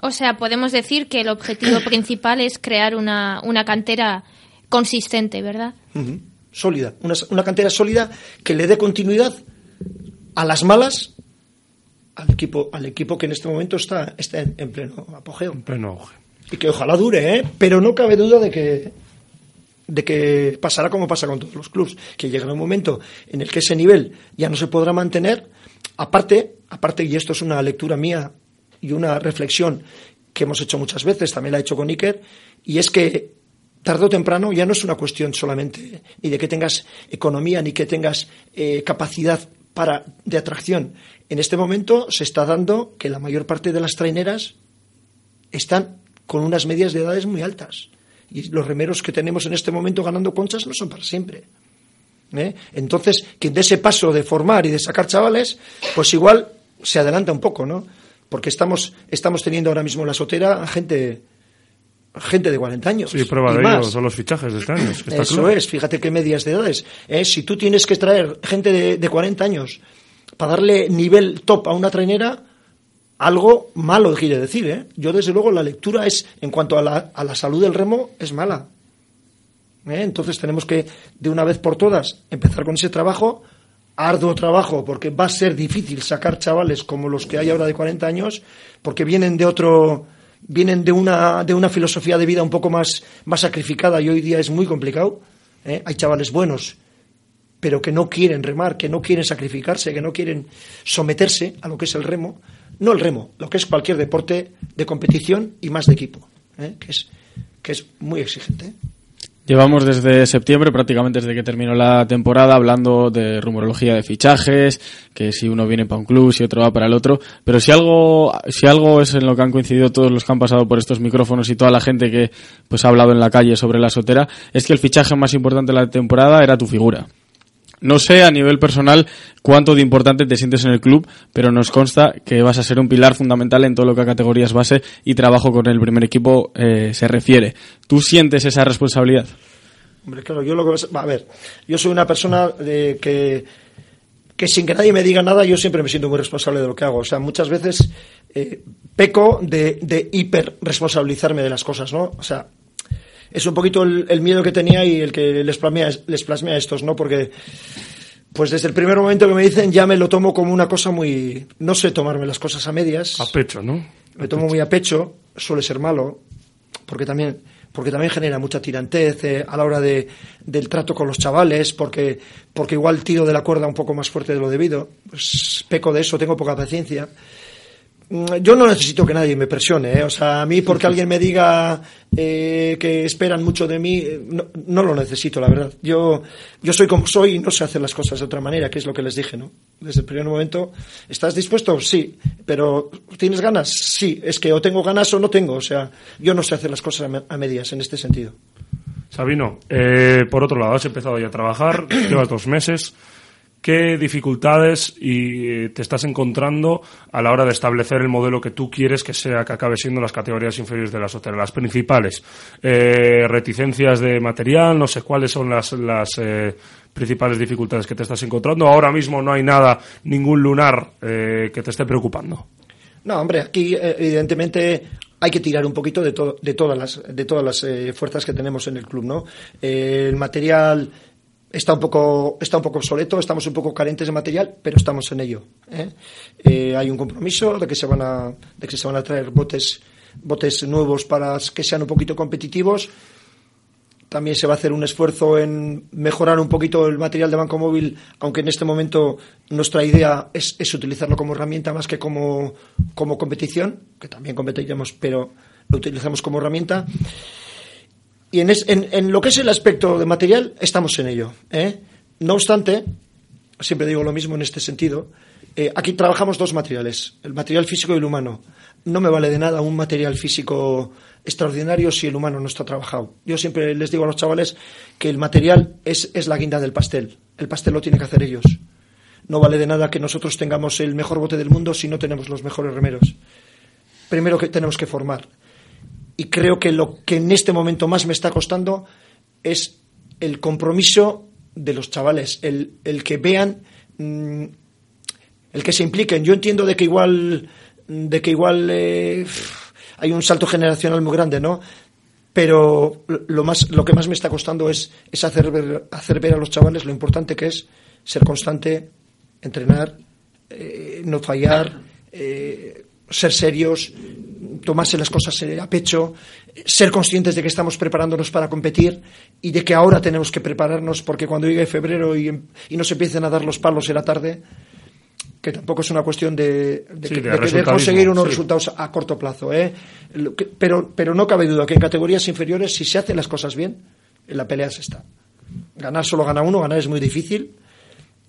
O sea, podemos decir que el objetivo principal es crear una, una cantera consistente, ¿verdad? Uh -huh. Sólida. Una, una, cantera sólida que le dé continuidad a las malas al equipo, al equipo que en este momento está, está en, en pleno apogeo. En pleno auge. Y que ojalá dure, ¿eh? Pero no cabe duda de que de que pasará como pasa con todos los clubes, que llegará un momento en el que ese nivel ya no se podrá mantener. Aparte, aparte, y esto es una lectura mía y una reflexión que hemos hecho muchas veces, también la he hecho con Iker, y es que tarde o temprano ya no es una cuestión solamente ni de que tengas economía ni que tengas eh, capacidad para, de atracción. En este momento se está dando que la mayor parte de las traineras están con unas medias de edades muy altas. Y los remeros que tenemos en este momento ganando conchas no son para siempre. ¿eh? Entonces, quien dé ese paso de formar y de sacar chavales, pues igual se adelanta un poco, ¿no? Porque estamos, estamos teniendo ahora mismo en la sotera gente, gente de 40 años. Sí, prueba y de ello son los fichajes de este año. Es que está Eso claro. es, fíjate qué medias de edades. ¿eh? Si tú tienes que traer gente de, de 40 años para darle nivel top a una trainera, algo malo quiere decir. ¿eh? Yo, desde luego, la lectura es, en cuanto a la, a la salud del remo, es mala. ¿eh? Entonces tenemos que, de una vez por todas, empezar con ese trabajo, arduo trabajo, porque va a ser difícil sacar chavales como los que hay ahora de 40 años, porque vienen de otro vienen de una, de una filosofía de vida un poco más, más sacrificada y hoy día es muy complicado. ¿eh? Hay chavales buenos, pero que no quieren remar, que no quieren sacrificarse, que no quieren someterse a lo que es el remo. No el remo, lo que es cualquier deporte de competición y más de equipo, ¿eh? que, es, que es muy exigente. Llevamos desde septiembre, prácticamente desde que terminó la temporada, hablando de rumorología de fichajes, que si uno viene para un club, si otro va para el otro. Pero si algo, si algo es en lo que han coincidido todos los que han pasado por estos micrófonos y toda la gente que pues ha hablado en la calle sobre la sotera, es que el fichaje más importante de la temporada era tu figura. No sé a nivel personal cuánto de importante te sientes en el club, pero nos consta que vas a ser un pilar fundamental en todo lo que a categorías base y trabajo con el primer equipo eh, se refiere. ¿Tú sientes esa responsabilidad? Hombre, claro, yo lo que a ver, yo soy una persona de que que sin que nadie me diga nada, yo siempre me siento muy responsable de lo que hago. O sea, muchas veces eh, peco de, de hiper responsabilizarme de las cosas, ¿no? O sea, es un poquito el, el, miedo que tenía y el que les plasmé, les plasmé a estos, ¿no? Porque, pues desde el primer momento que me dicen, ya me lo tomo como una cosa muy. No sé tomarme las cosas a medias. A pecho, ¿no? Me tomo muy a pecho, suele ser malo, porque también porque también genera mucha tirantez eh, a la hora de, del trato con los chavales, porque, porque igual tiro de la cuerda un poco más fuerte de lo debido. Pues peco de eso, tengo poca paciencia. Mm, yo no necesito que nadie me presione, ¿eh? o sea, a mí porque alguien me diga eh, que esperan mucho de mí, eh, no, no, lo necesito, la verdad. Yo, yo soy como soy y no sé hacer las cosas de otra manera, que es lo que les dije, ¿no? Desde el primer momento, ¿estás dispuesto? Sí, pero ¿tienes ganas? Sí, es que o tengo ganas o no tengo, o sea, yo no sé hacer las cosas a medias en este sentido. Sabino, eh, por otro lado, has empezado ya a trabajar, llevas dos meses. ¿Qué dificultades y eh, te estás encontrando a la hora de establecer el modelo que tú quieres que sea que acabe siendo las categorías inferiores de la sotera? Las principales. Eh, reticencias de material, no sé cuáles son las, las eh, principales dificultades que te estás encontrando. Ahora mismo no hay nada, ningún lunar eh, que te esté preocupando. No, hombre, aquí evidentemente hay que tirar un poquito de, to de todas las, de todas las fuerzas que tenemos en el club, ¿no? El material está un poco está un poco obsoleto, estamos un poco carentes de material, pero estamos en ello. ¿eh? Eh, hay un compromiso de que se van a de que se van a traer botes botes nuevos para que sean un poquito competitivos. También se va a hacer un esfuerzo en mejorar un poquito el material de Banco Móvil, aunque en este momento nuestra idea es, es utilizarlo como herramienta más que como, como competición, que también competiremos, pero lo utilizamos como herramienta. Y en, es, en, en, lo que es el aspecto de material, estamos en ello. ¿eh? No obstante, siempre digo lo mismo en este sentido, eh, aquí trabajamos dos materiales, el material físico y el humano. No me vale de nada un material físico extraordinario si el humano no está trabajado. Yo siempre les digo a los chavales que el material es, es la guinda del pastel. El pastel lo tienen que hacer ellos. No vale de nada que nosotros tengamos el mejor bote del mundo si no tenemos los mejores remeros. Primero que tenemos que formar y creo que lo que en este momento más me está costando es el compromiso de los chavales, el, el que vean, mmm, el que se impliquen. Yo entiendo de que igual, de que igual eh, hay un salto generacional muy grande, ¿no? Pero lo, más, lo que más me está costando es, es hacer, ver, hacer ver a los chavales lo importante que es ser constante, entrenar, eh, no fallar, eh, ser serios, tomarse las cosas a pecho, ser conscientes de que estamos preparándonos para competir y de que ahora tenemos que prepararnos porque cuando llegue febrero y, y nos empiecen a dar los palos será tarde, que tampoco es una cuestión de, de, Sí, que- de de querer resultadismo, conseguir unos sí. resultados a corto plazo. ¿eh? Pero, pero no cabe duda que en categorías inferiores, si se hacen las cosas bien, en la pelea se está. Ganar solo gana uno, ganar es muy difícil,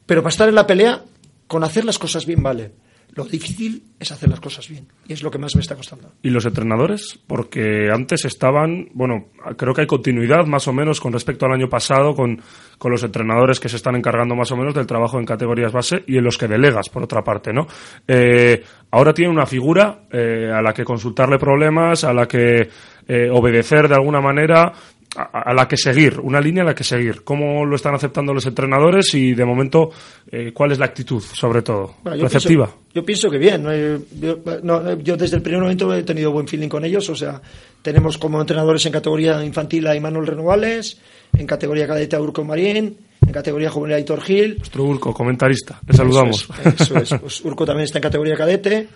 pero para estar en la pelea, con hacer las cosas bien vale. Lo difícil es hacer las cosas bien, y es lo que más me está costando. ¿Y los entrenadores? Porque antes estaban, bueno, creo que hay continuidad más o menos con respecto al año pasado con, con los entrenadores que se están encargando más o menos del trabajo en categorías base y en los que delegas, por otra parte, ¿no? Eh, ahora tiene una figura eh, a la que consultarle problemas, a la que eh, obedecer de alguna manera, a, a la que seguir, una línea a la que seguir. ¿Cómo lo están aceptando los entrenadores y, de momento, eh, cuál es la actitud, sobre todo? Bueno, yo ¿Receptiva? Pienso, yo pienso que bien. eh, Yo, no, yo desde el primer momento he tenido buen feeling con ellos. O sea, tenemos como entrenadores en categoría infantil a Imanol Renovales, en categoría cadete a Urco Marín, en categoría juvenil a Hitor Gil. Nuestro Urco, comentarista. Le saludamos. Eso es, eso es. Pues Urco también está en categoría cadete.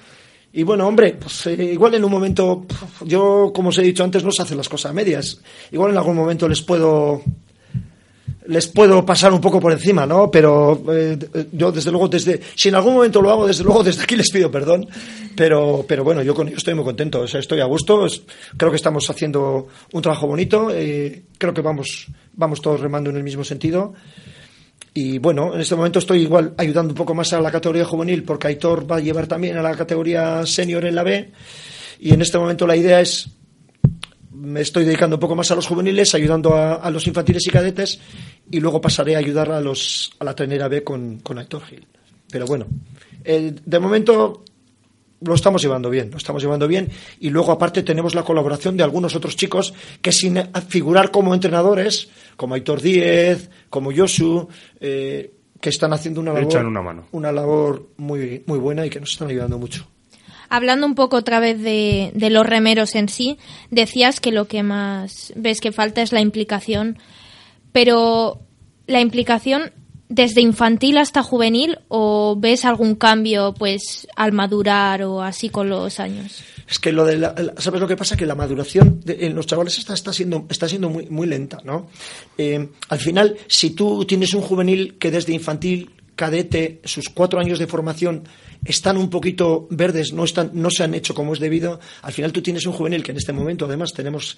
Y bueno, hombre, pues eh, igual en un momento, yo como os he dicho antes, no se hacen las cosas a medias. Igual en algún momento les puedo les puedo pasar un poco por encima, ¿no? Pero eh, yo desde luego desde si en algún momento lo hago, desde luego desde aquí les pido perdón. Pero pero bueno, yo con ello estoy muy contento, o sea, estoy a gusto. creo que estamos haciendo un trabajo bonito. eh, creo que vamos vamos todos remando en el mismo sentido. Y bueno, en este momento estoy igual ayudando un poco más a la categoría juvenil porque Aitor va a llevar también a la categoría senior en la B. Y en este momento la idea es, me estoy dedicando un poco más a los juveniles, ayudando a, los infantiles y cadetes y luego pasaré a ayudar a, los, a la trainera B con, con Aitor Gil. Pero bueno, eh, de momento lo estamos llevando bien, lo estamos llevando bien y luego aparte tenemos la colaboración de algunos otros chicos que sin figurar como entrenadores, como Aitor Díez, como Yosu, eh, que están haciendo una labor, una mano. una labor muy, muy buena y que nos están ayudando mucho. Hablando un poco otra vez de, de los remeros en sí, decías que lo que más ves que falta es la implicación, pero la implicación desde infantil hasta juvenil o ves algún cambio pues al madurar o así con los años? Es que lo de la, ¿sabes lo que pasa? Que la maduración de- en los chavales está, está siendo, está siendo muy, muy lenta, ¿no? Eh, al final, si tú tienes un juvenil que desde infantil, cadete, sus cuatro años de formación están un poquito verdes, no, están, no se han hecho como es debido, al final tú tienes un juvenil que en este momento además tenemos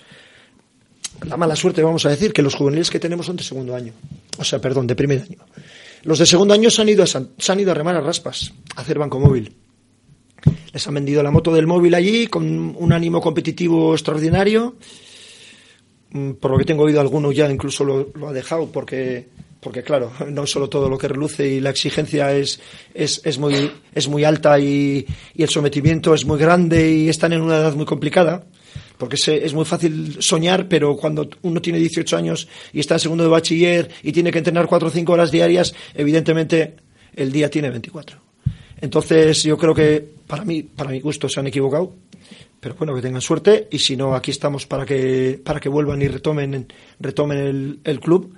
la mala suerte, vamos a decir, que los juveniles que tenemos son de segundo año. O sea, perdón, de primer año. Los de segundo año se han ido a, se han ido a remar a raspas, a hacer banco móvil. Les han vendido la moto del móvil allí con un ánimo competitivo extraordinario. Mm, Por lo que tengo oído, alguno ya incluso lo, ha dejado porque, porque, claro, no solo todo lo que reluce y la exigencia es, es, es, muy, es muy alta y, y el sometimiento es muy grande y están en una edad muy complicada. Porque es, muy fácil soñar, pero cuando uno tiene 18 años y está en segundo de bachiller y tiene que entrenar 4 o 5 horas diarias, evidentemente el día tiene 24. Entonces yo creo que para mí, para mi gusto, se han equivocado. Pero bueno, que tengan suerte y si no, aquí estamos para que, para que vuelvan y retomen, retomen el, club.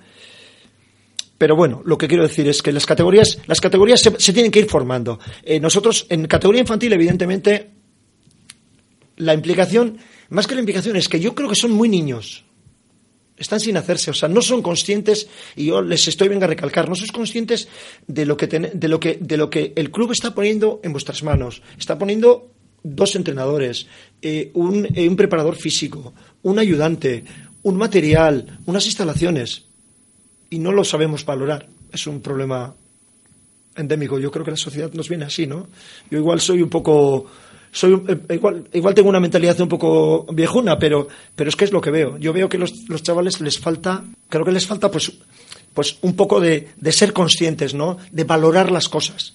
Pero bueno, lo que quiero decir es que las categorías, las categorías se, se tienen que ir formando. Eh, nosotros, en categoría infantil, evidentemente, la implicación, más que la implicación, es que yo creo que son muy niños. Están sin hacerse, o sea, no son conscientes, y yo les estoy venga a recalcar, no sois conscientes de lo que, ten- de lo que, de lo que el club está poniendo en vuestras manos. Está poniendo dos entrenadores, eh, eh, un preparador físico, un ayudante, un material, unas instalaciones, y no lo sabemos valorar. Es un problema endémico. Yo creo que la sociedad nos viene así, ¿no? Yo igual soy un poco soy eh, igual igual tengo una mentalidad un poco viejuna, pero pero es que es lo que veo. Yo veo que los, los chavales les falta, creo que les falta pues pues un poco de, de ser conscientes, ¿no? De valorar las cosas.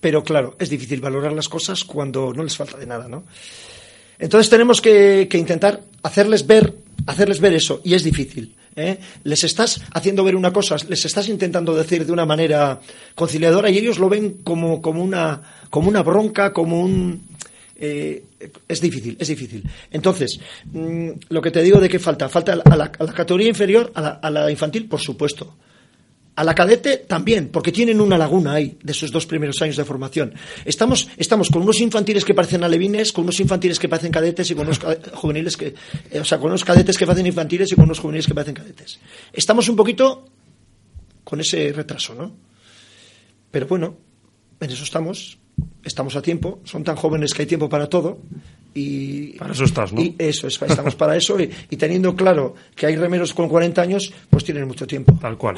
Pero claro, es difícil valorar las cosas cuando no les falta de nada, ¿no? Entonces tenemos que, que intentar hacerles ver, hacerles ver eso, y es difícil. ¿eh? Les estás haciendo ver una cosa, les estás intentando decir de una manera conciliadora y ellos lo ven como, como, una, como una bronca, como un... eh, es difícil, es difícil. Entonces, mm, lo que te digo de que falta, falta a la, categoría inferior, a la, infantil, por supuesto. A la cadete también, porque tienen una laguna ahí de sus dos primeros años de formación. Estamos, estamos con unos infantiles que parecen alevines, con unos infantiles que parecen cadetes y con unos juveniles que, eh, o sea, con unos cadetes que parecen infantiles y con unos juveniles que parecen cadetes. Estamos un poquito con ese retraso, ¿no? Pero bueno, en eso estamos, estamos a tiempo, son tan jóvenes que hay tiempo para todo y Para eso estás, ¿no? y eso es, estamos para eso y, y teniendo claro que hay remeros con 40 años, pues tienen mucho tiempo. Tal cual.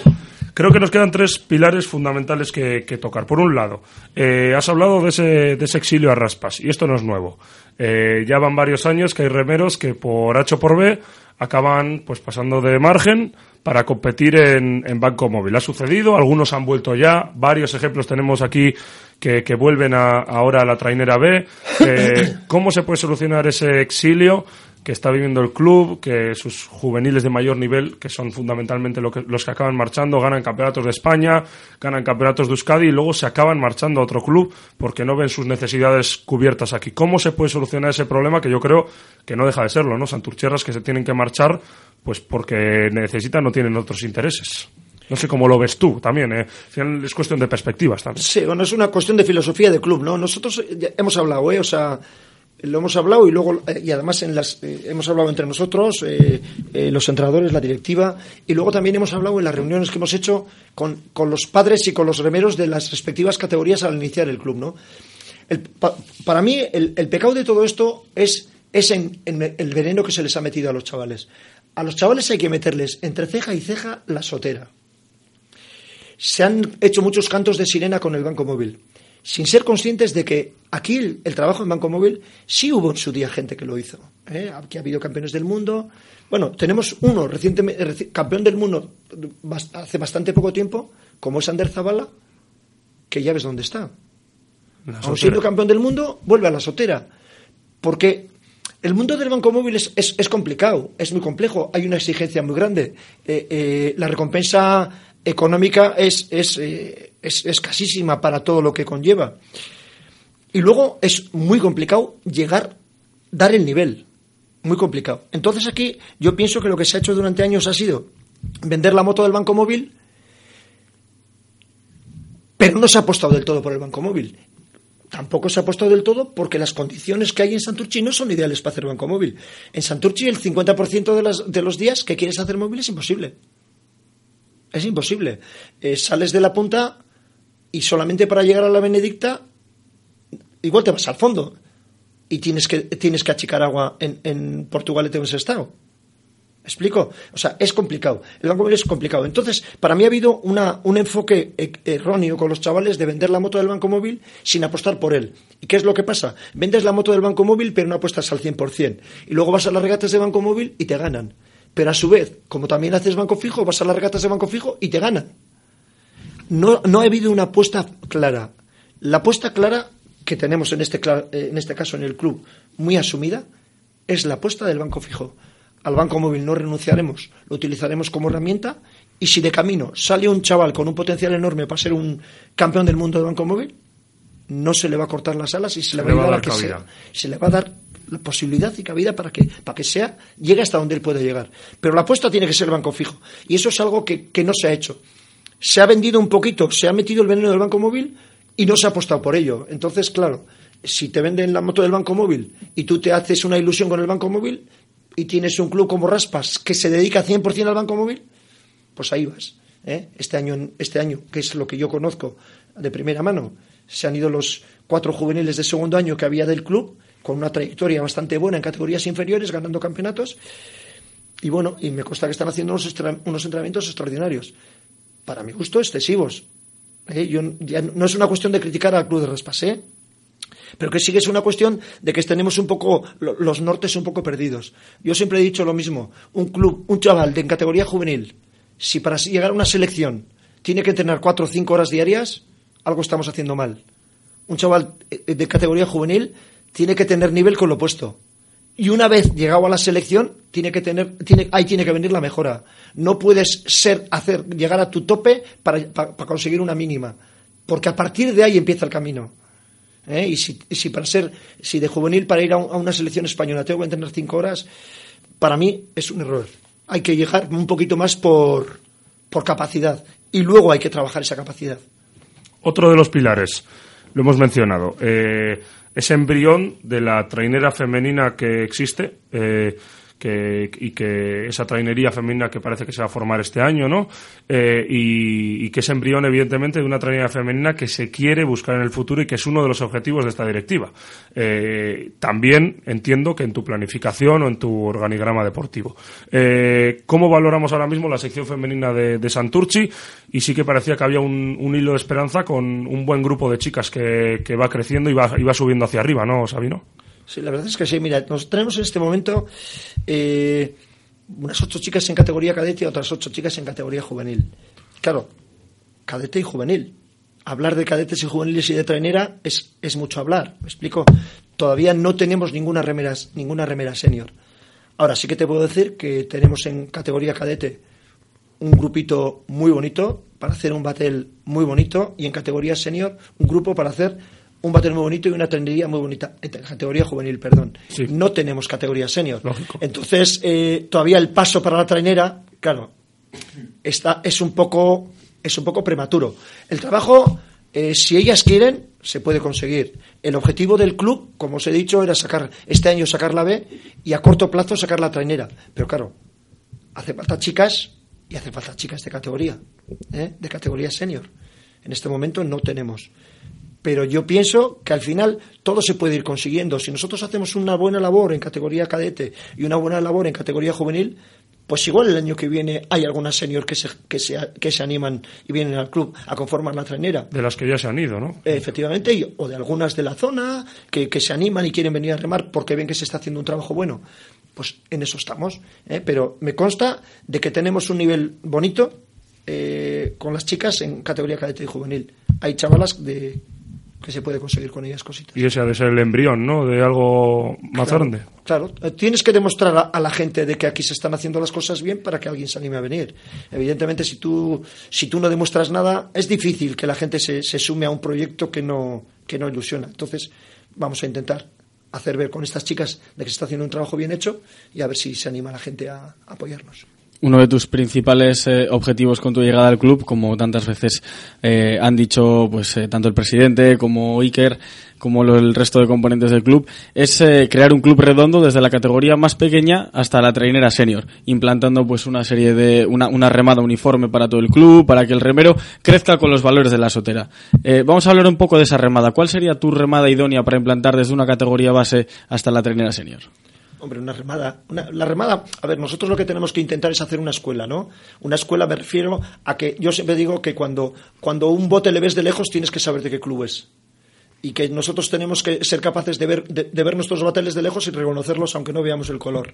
Creo que nos quedan tres pilares fundamentales que, que tocar. Por un lado, eh, has hablado de ese, de ese exilio a raspas, y esto no es nuevo. Eh, ya van varios años que hay remeros que por H o por B acaban pues pasando de margen para competir en, en banco móvil. Ha sucedido, algunos han vuelto ya, varios ejemplos tenemos aquí que, que vuelven a- ahora a la trainera B. Eh, ¿Cómo se puede solucionar ese exilio? Que está viviendo el club, que sus juveniles de mayor nivel, que son fundamentalmente lo que- los que acaban marchando, ganan campeonatos de España, ganan campeonatos de Euskadi y luego se acaban marchando a otro club porque no ven sus necesidades cubiertas aquí. ¿Cómo se puede solucionar ese problema que yo creo que no deja de serlo, ¿no? Santurcherras que se tienen que marchar pues porque necesitan, no tienen otros intereses. No sé cómo lo ves tú también, ¿eh? Al final es cuestión de perspectivas también. Sí, bueno, es una cuestión de filosofía de club, ¿no? Nosotros hemos hablado, ¿eh? O sea, lo hemos hablado y luego, eh, y además en las, eh, hemos hablado entre nosotros, eh, los entrenadores, la directiva, y luego también hemos hablado en las reuniones que hemos hecho con, con los padres y con los remeros de las respectivas categorías al iniciar el club, ¿no? Para mí, el, pecado de todo esto es, es en el veneno que se les ha metido a los chavales. A los chavales hay que meterles entre ceja y ceja la sotera. Se han hecho muchos cantos de sirena con el Banco Móvil, sin ser conscientes de que aquí el, el trabajo en Banco Móvil sí hubo en su día gente que lo hizo. ¿eh? Aquí ha habido campeones del mundo. Bueno, tenemos uno recientemente reci- campeón del mundo hace bastante poco tiempo, como es Ander Zavala, que ya ves dónde está. Aún siendo campeón del mundo, vuelve a la sotera. Porque el mundo del banco móvil es, es- es complicado, es muy complejo, hay una exigencia muy grande. Eh, eh, la recompensa económica es, es, eh, es escasísima para todo lo que conlleva. Y luego es muy complicado llegar, dar el nivel. Muy complicado. Entonces aquí yo pienso que lo que se ha hecho durante años ha sido vender la moto del banco móvil, pero no se ha apostado del todo por el banco móvil. Tampoco se ha apostado del todo porque las condiciones que hay en Santurchi no son ideales para hacer banco móvil. En Santurchi el 50% de, las, de los días que quieres hacer móvil es imposible. Es imposible. Eh, sales de la punta y solamente para llegar a la Benedicta igual te vas al fondo y tienes que, tienes que achicar agua en, en Portugal y te estado. ¿Me explico? O sea, es complicado. El banco móvil es complicado. Entonces, para mí ha habido una, un enfoque e- erróneo con los chavales de vender la moto del banco móvil sin apostar por él. ¿Y qué es lo que pasa? Vendes la moto del banco móvil, pero no apuestas al 100%. Y luego vas a las regatas de banco móvil y te ganan. Pero a su vez, como también haces banco fijo, vas a las regatas de banco fijo y te ganan. No, no ha habido una apuesta clara. La apuesta clara que tenemos en este, eh, en este caso en el club muy asumida es la apuesta del banco fijo. Al banco móvil no renunciaremos, lo utilizaremos como herramienta y si de camino sale un chaval con un potencial enorme para ser un campeón del mundo de banco móvil, no se le va a cortar las alas y se, le va a ayudar a que cabida. sea. Se le va a dar la posibilidad y cabida para que, para que sea, llegue hasta donde él puede llegar. Pero la apuesta tiene que ser el banco fijo. Y eso es algo que, que no se ha hecho. Se ha vendido un poquito, se ha metido el veneno del banco móvil y no se ha apostado por ello. Entonces, claro, si te venden la moto del banco móvil y tú te haces una ilusión con el banco móvil y tienes un club como Raspas que se dedica 100% al banco móvil, pues ahí vas. ¿eh? Este año, este año, que es lo que yo conozco de primera mano, se han ido los cuatro juveniles de segundo año que había del club, con una trayectoria bastante buena en categorías inferiores, ganando campeonatos. Y bueno, y me consta que están haciendo unos, unos entrenamientos extraordinarios. Para mi gusto, excesivos. ¿Eh? Yo, no es una cuestión de criticar al club de Raspas, ¿eh? pero que sí que es una cuestión de que tenemos un poco lo- los nortes un poco perdidos. Yo siempre he dicho lo mismo, un club, un chaval de categoría juvenil, si para llegar a una selección tiene que entrenar cuatro o cinco horas diarias, algo estamos haciendo mal. Un chaval eh, de categoría juvenil tiene que tener nivel con lo opuesto. Y una vez llegado a la selección, tiene que tener, tiene, ahí tiene que venir la mejora. No puedes ser, hacer, llegar a tu tope para, para- conseguir una mínima. Porque a partir de ahí empieza el camino. ¿eh? Y si, si para ser, si de juvenil para ir a, a una selección española tengo que entrenar cinco horas, para mí es un error. Hay que llegar un poquito más por, por capacidad. Y luego hay que trabajar esa capacidad. Otro de los pilares, lo hemos mencionado, eh, ese embrión de la trainera femenina que existe eh, que, y que esa trainería femenina que parece que se va a formar este año, ¿no? Eh, y, y que ese embrión, evidentemente, de una trainería femenina que se quiere buscar en el futuro y que es uno de los objetivos de esta directiva. Eh, también entiendo que en tu planificación o en tu organigrama deportivo. Eh, ¿Cómo valoramos ahora mismo la sección femenina de, de Santurchi? Y sí que parecía que había un, un hilo de esperanza con un buen grupo de chicas que, que va creciendo y va, y va subiendo hacia arriba, ¿no, Sabino? Sí, la verdad es que sí. Mira, nos tenemos en este momento eh, unas ocho chicas en categoría cadete y otras ocho chicas en categoría juvenil. Claro, cadete y juvenil. Hablar de cadetes y juveniles y de trainera es, es mucho hablar. ¿Me explico? Todavía no tenemos ninguna remera, ninguna remera senior. Ahora sí que te puedo decir que tenemos en categoría cadete un grupito muy bonito para hacer un battle muy bonito y en categoría senior un grupo para hacer un battle muy bonito y una trainería muy bonita. Categoría juvenil, perdón. No tenemos categoría senior. Entonces, eh, todavía el paso para la trainera, claro, está, es, un poco, es un poco prematuro. El trabajo, eh, si ellas quieren, se puede conseguir. El objetivo del club, como os he dicho, era sacar este año sacar la B y a corto plazo sacar la trainera. Pero claro, hace falta chicas y hace falta chicas de categoría, ¿eh? de categoría senior. En este momento no tenemos. Pero yo pienso que al final todo se puede ir consiguiendo. Si nosotros hacemos una buena labor en categoría cadete y una buena labor en categoría juvenil, pues igual el año que viene hay algunas senior que se, que se, que se animan y vienen al club a conformar la trainera. De las que ya se han ido, ¿no? Efectivamente, y- o de algunas de la zona que, que se animan y quieren venir a remar porque ven que se está haciendo un trabajo bueno. Pues en eso estamos. ¿eh? Pero me consta de que tenemos un nivel bonito eh, con las chicas en categoría cadete y juvenil. Hay chavalas de, que se puede conseguir con ellas cositas. Y ese ha de ser el embrión, ¿no? De algo más Claro, grande. Claro, eh, tienes que demostrar a, a la gente de que aquí se están haciendo las cosas bien para que alguien se anime a venir. Evidentemente, si tú, si tú no demuestras nada, es difícil que la gente se, se sume a un proyecto que no, que no ilusiona. Entonces, vamos a intentar hacer ver con estas chicas de que se está haciendo un trabajo bien hecho y a ver si se anima la gente a, a apoyarnos. Uno de tus principales eh, objetivos con tu llegada al club, como tantas veces eh, han dicho pues eh, tanto el presidente como Iker, como el resto de componentes del club, es crear un club redondo desde la categoría más pequeña hasta la trainera senior, implantando pues una serie de una, remada uniforme para todo el club, para que el remero crezca con los valores de la sotera. Vamos a hablar un poco de esa remada. ¿Cuál sería tu remada idónea para implantar desde una categoría base hasta la trainera senior? Hombre, una remada. una- la remada, a ver, nosotros lo que tenemos que intentar es hacer una escuela, ¿no? Una escuela me refiero a que yo siempre digo que cuando, cuando un bote le ves de lejos tienes que saber de qué club es. Y que nosotros tenemos que ser capaces de ver, de, ver nuestros bateles de lejos y reconocerlos aunque no veamos el color.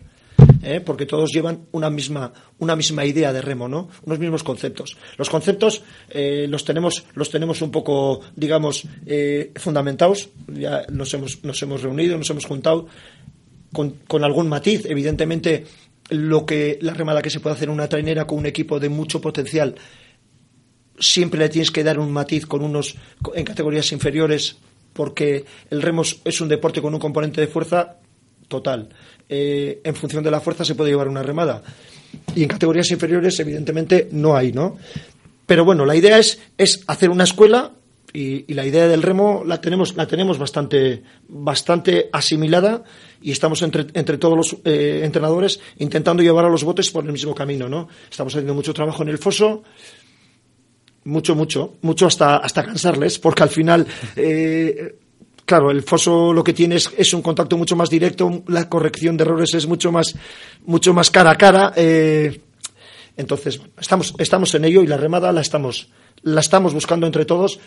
¿eh? Porque todos llevan una misma, una misma idea de remo, ¿no? Unos mismos conceptos. Los conceptos eh, los, tenemos, los tenemos un poco, digamos, eh, fundamentados. Ya nos hemos, nos hemos reunido, nos hemos juntado con, con algún matiz. Evidentemente, lo que la remada que se puede hacer en una trainera con un equipo de mucho potencial, siempre le tienes que dar un matiz con unos en categorías inferiores, porque el remo es- un deporte con un componente de fuerza total. Eh, en función de la fuerza se puede llevar una remada. Y en categorías inferiores, evidentemente, no hay, ¿no? Pero bueno, la idea es, es hacer una escuela y, la idea del remo la tenemos, la tenemos bastante, bastante asimilada y estamos entre, entre todos los eh, entrenadores intentando llevar a los botes por el mismo camino, ¿no? Estamos haciendo mucho trabajo en el foso, mucho, mucho, mucho hasta, hasta cansarles, porque al final, eh, claro, el foso lo que tiene es, es un contacto mucho más directo, la corrección de errores es mucho más, mucho más cara a cara. eh, entonces, estamos, estamos en ello y la remada la estamos, la estamos buscando entre todos.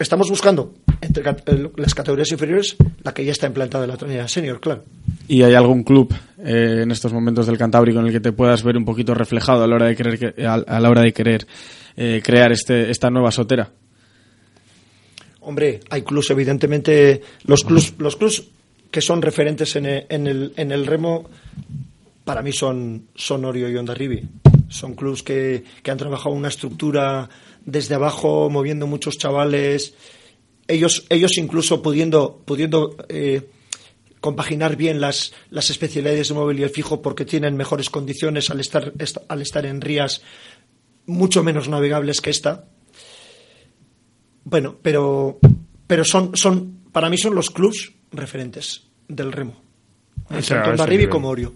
Estamos buscando entre las categorías inferiores la que ya está implantada en la trainera senior, claro. ¿Y hay algún club eh, en estos momentos del Cantábrico en el que te puedas ver un poquito reflejado a la hora de querer, que- a, a la hora de querer eh, crear este, esta nueva sotera? Hombre, hay clubs, evidentemente, los clubs, los clubs que son referentes en el, en el, en el remo, para mí son, son Orio y Ondarribi. Son clubs que, que han trabajado una estructura desde abajo, moviendo muchos chavales. Ellos, ellos incluso pudiendo, pudiendo eh, compaginar bien las, las especialidades de móvil y el fijo porque tienen mejores condiciones al estar, est- al estar en rías mucho menos navegables que esta. Bueno, pero, pero son, son, para mí son los clubs referentes del remo. O sea, tanto a ese Ondarribi nivel. como Orio.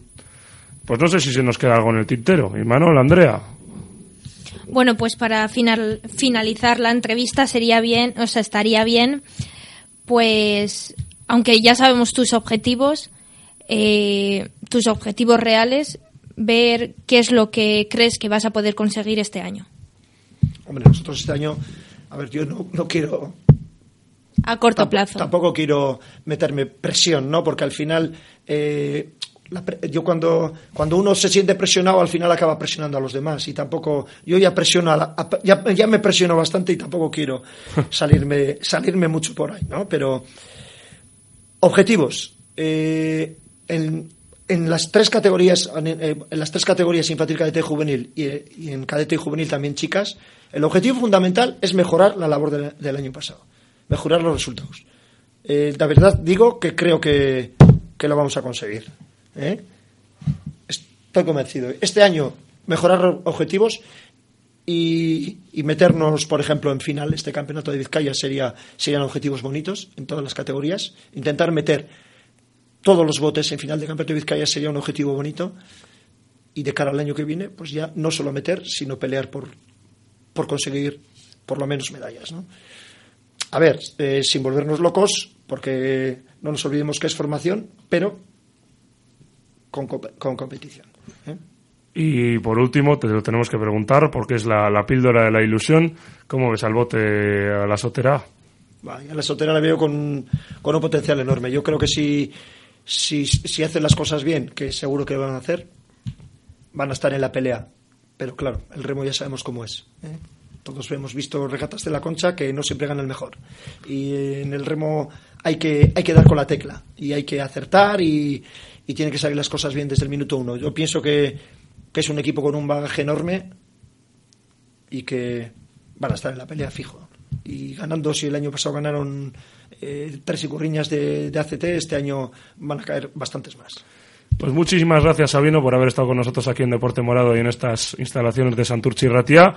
Pues no sé si se nos queda algo en el tintero. Y Manuel, Andrea. Bueno, pues para final, finalizar la entrevista sería bien, o sea, estaría bien, pues, aunque ya sabemos tus objetivos, eh, tus objetivos reales, ver qué es lo que crees que vas a poder conseguir este año. Hombre, nosotros este año, a ver, yo no, no quiero A corto plazo. Tampoco quiero meterme presión, ¿no? Porque al final, eh, yo cuando, cuando uno se siente presionado, al final acaba presionando a los demás. Y tampoco, yo ya presiono, a la- ya, ya me presiono bastante y tampoco quiero salirme, salirme mucho por ahí, ¿no? Pero, objetivos. Eh, en, en las tres categorías, en, eh, en las tres categorías infantil, cadete y juvenil, y, y en cadete y juvenil también chicas, el objetivo fundamental es mejorar la labor del- del año pasado mejorar los resultados. Eh, la verdad digo que creo que, que lo vamos a conseguir. ¿Eh? Estoy convencido. Este año mejorar objetivos y, meternos, por ejemplo, en final. Este campeonato de Vizcaya sería, serían objetivos bonitos en todas las categorías. Intentar meter todos los botes en final de campeonato de Vizcaya sería un objetivo bonito. Y de cara al año que viene, pues ya no solo meter, sino pelear por, por conseguir por lo menos medallas. ¿no? A ver, eh, sin volvernos locos, porque no nos olvidemos que es formación, pero con, con competición. ¿eh? Y por último, te lo tenemos que preguntar, porque es la, la píldora de la ilusión. ¿Cómo ves al bote a la sotera? A la sotera la veo con, con un potencial enorme. Yo creo que si, si, si hacen las cosas bien, que seguro que van a hacer, van a estar en la pelea. Pero claro, el remo ya sabemos cómo es. ¿eh? Todos hemos visto regatas de la concha que no siempre gana el mejor. Y en el remo hay que, hay que dar con la tecla y hay que acertar y, y tienen que salir las cosas bien desde el minuto uno. Yo pienso que, que es un equipo con un bagaje enorme y que van a estar en la pelea fijo. Y ganando, si el año pasado ganaron eh, tres y curriñas de, de ACT, este año van a caer bastantes más. Pues muchísimas gracias, Sabino, por haber estado con nosotros aquí en Deporte Morado y en estas instalaciones de Santurchi Ratia.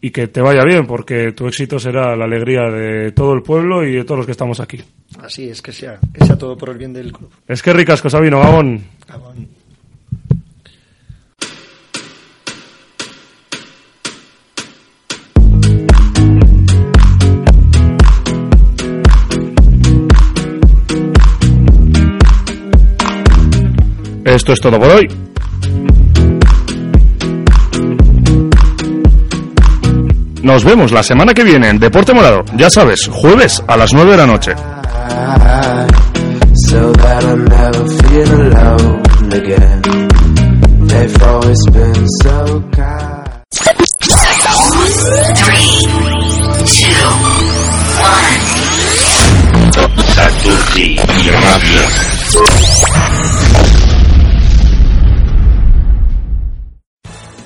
Y que te vaya bien, porque tu éxito será la alegría de todo el pueblo y de todos los que estamos aquí. Así es, que sea, que sea todo por el bien del club. Es que ricasco, Sabino, Gabón. Gabón. Esto es todo por hoy. Nos vemos la semana que viene en Deporte Morado. Ya sabes, jueves a las 9 de la noche. So that I never feel alone again. They've always been so kind. Three, two, one. Santurci y Ratia.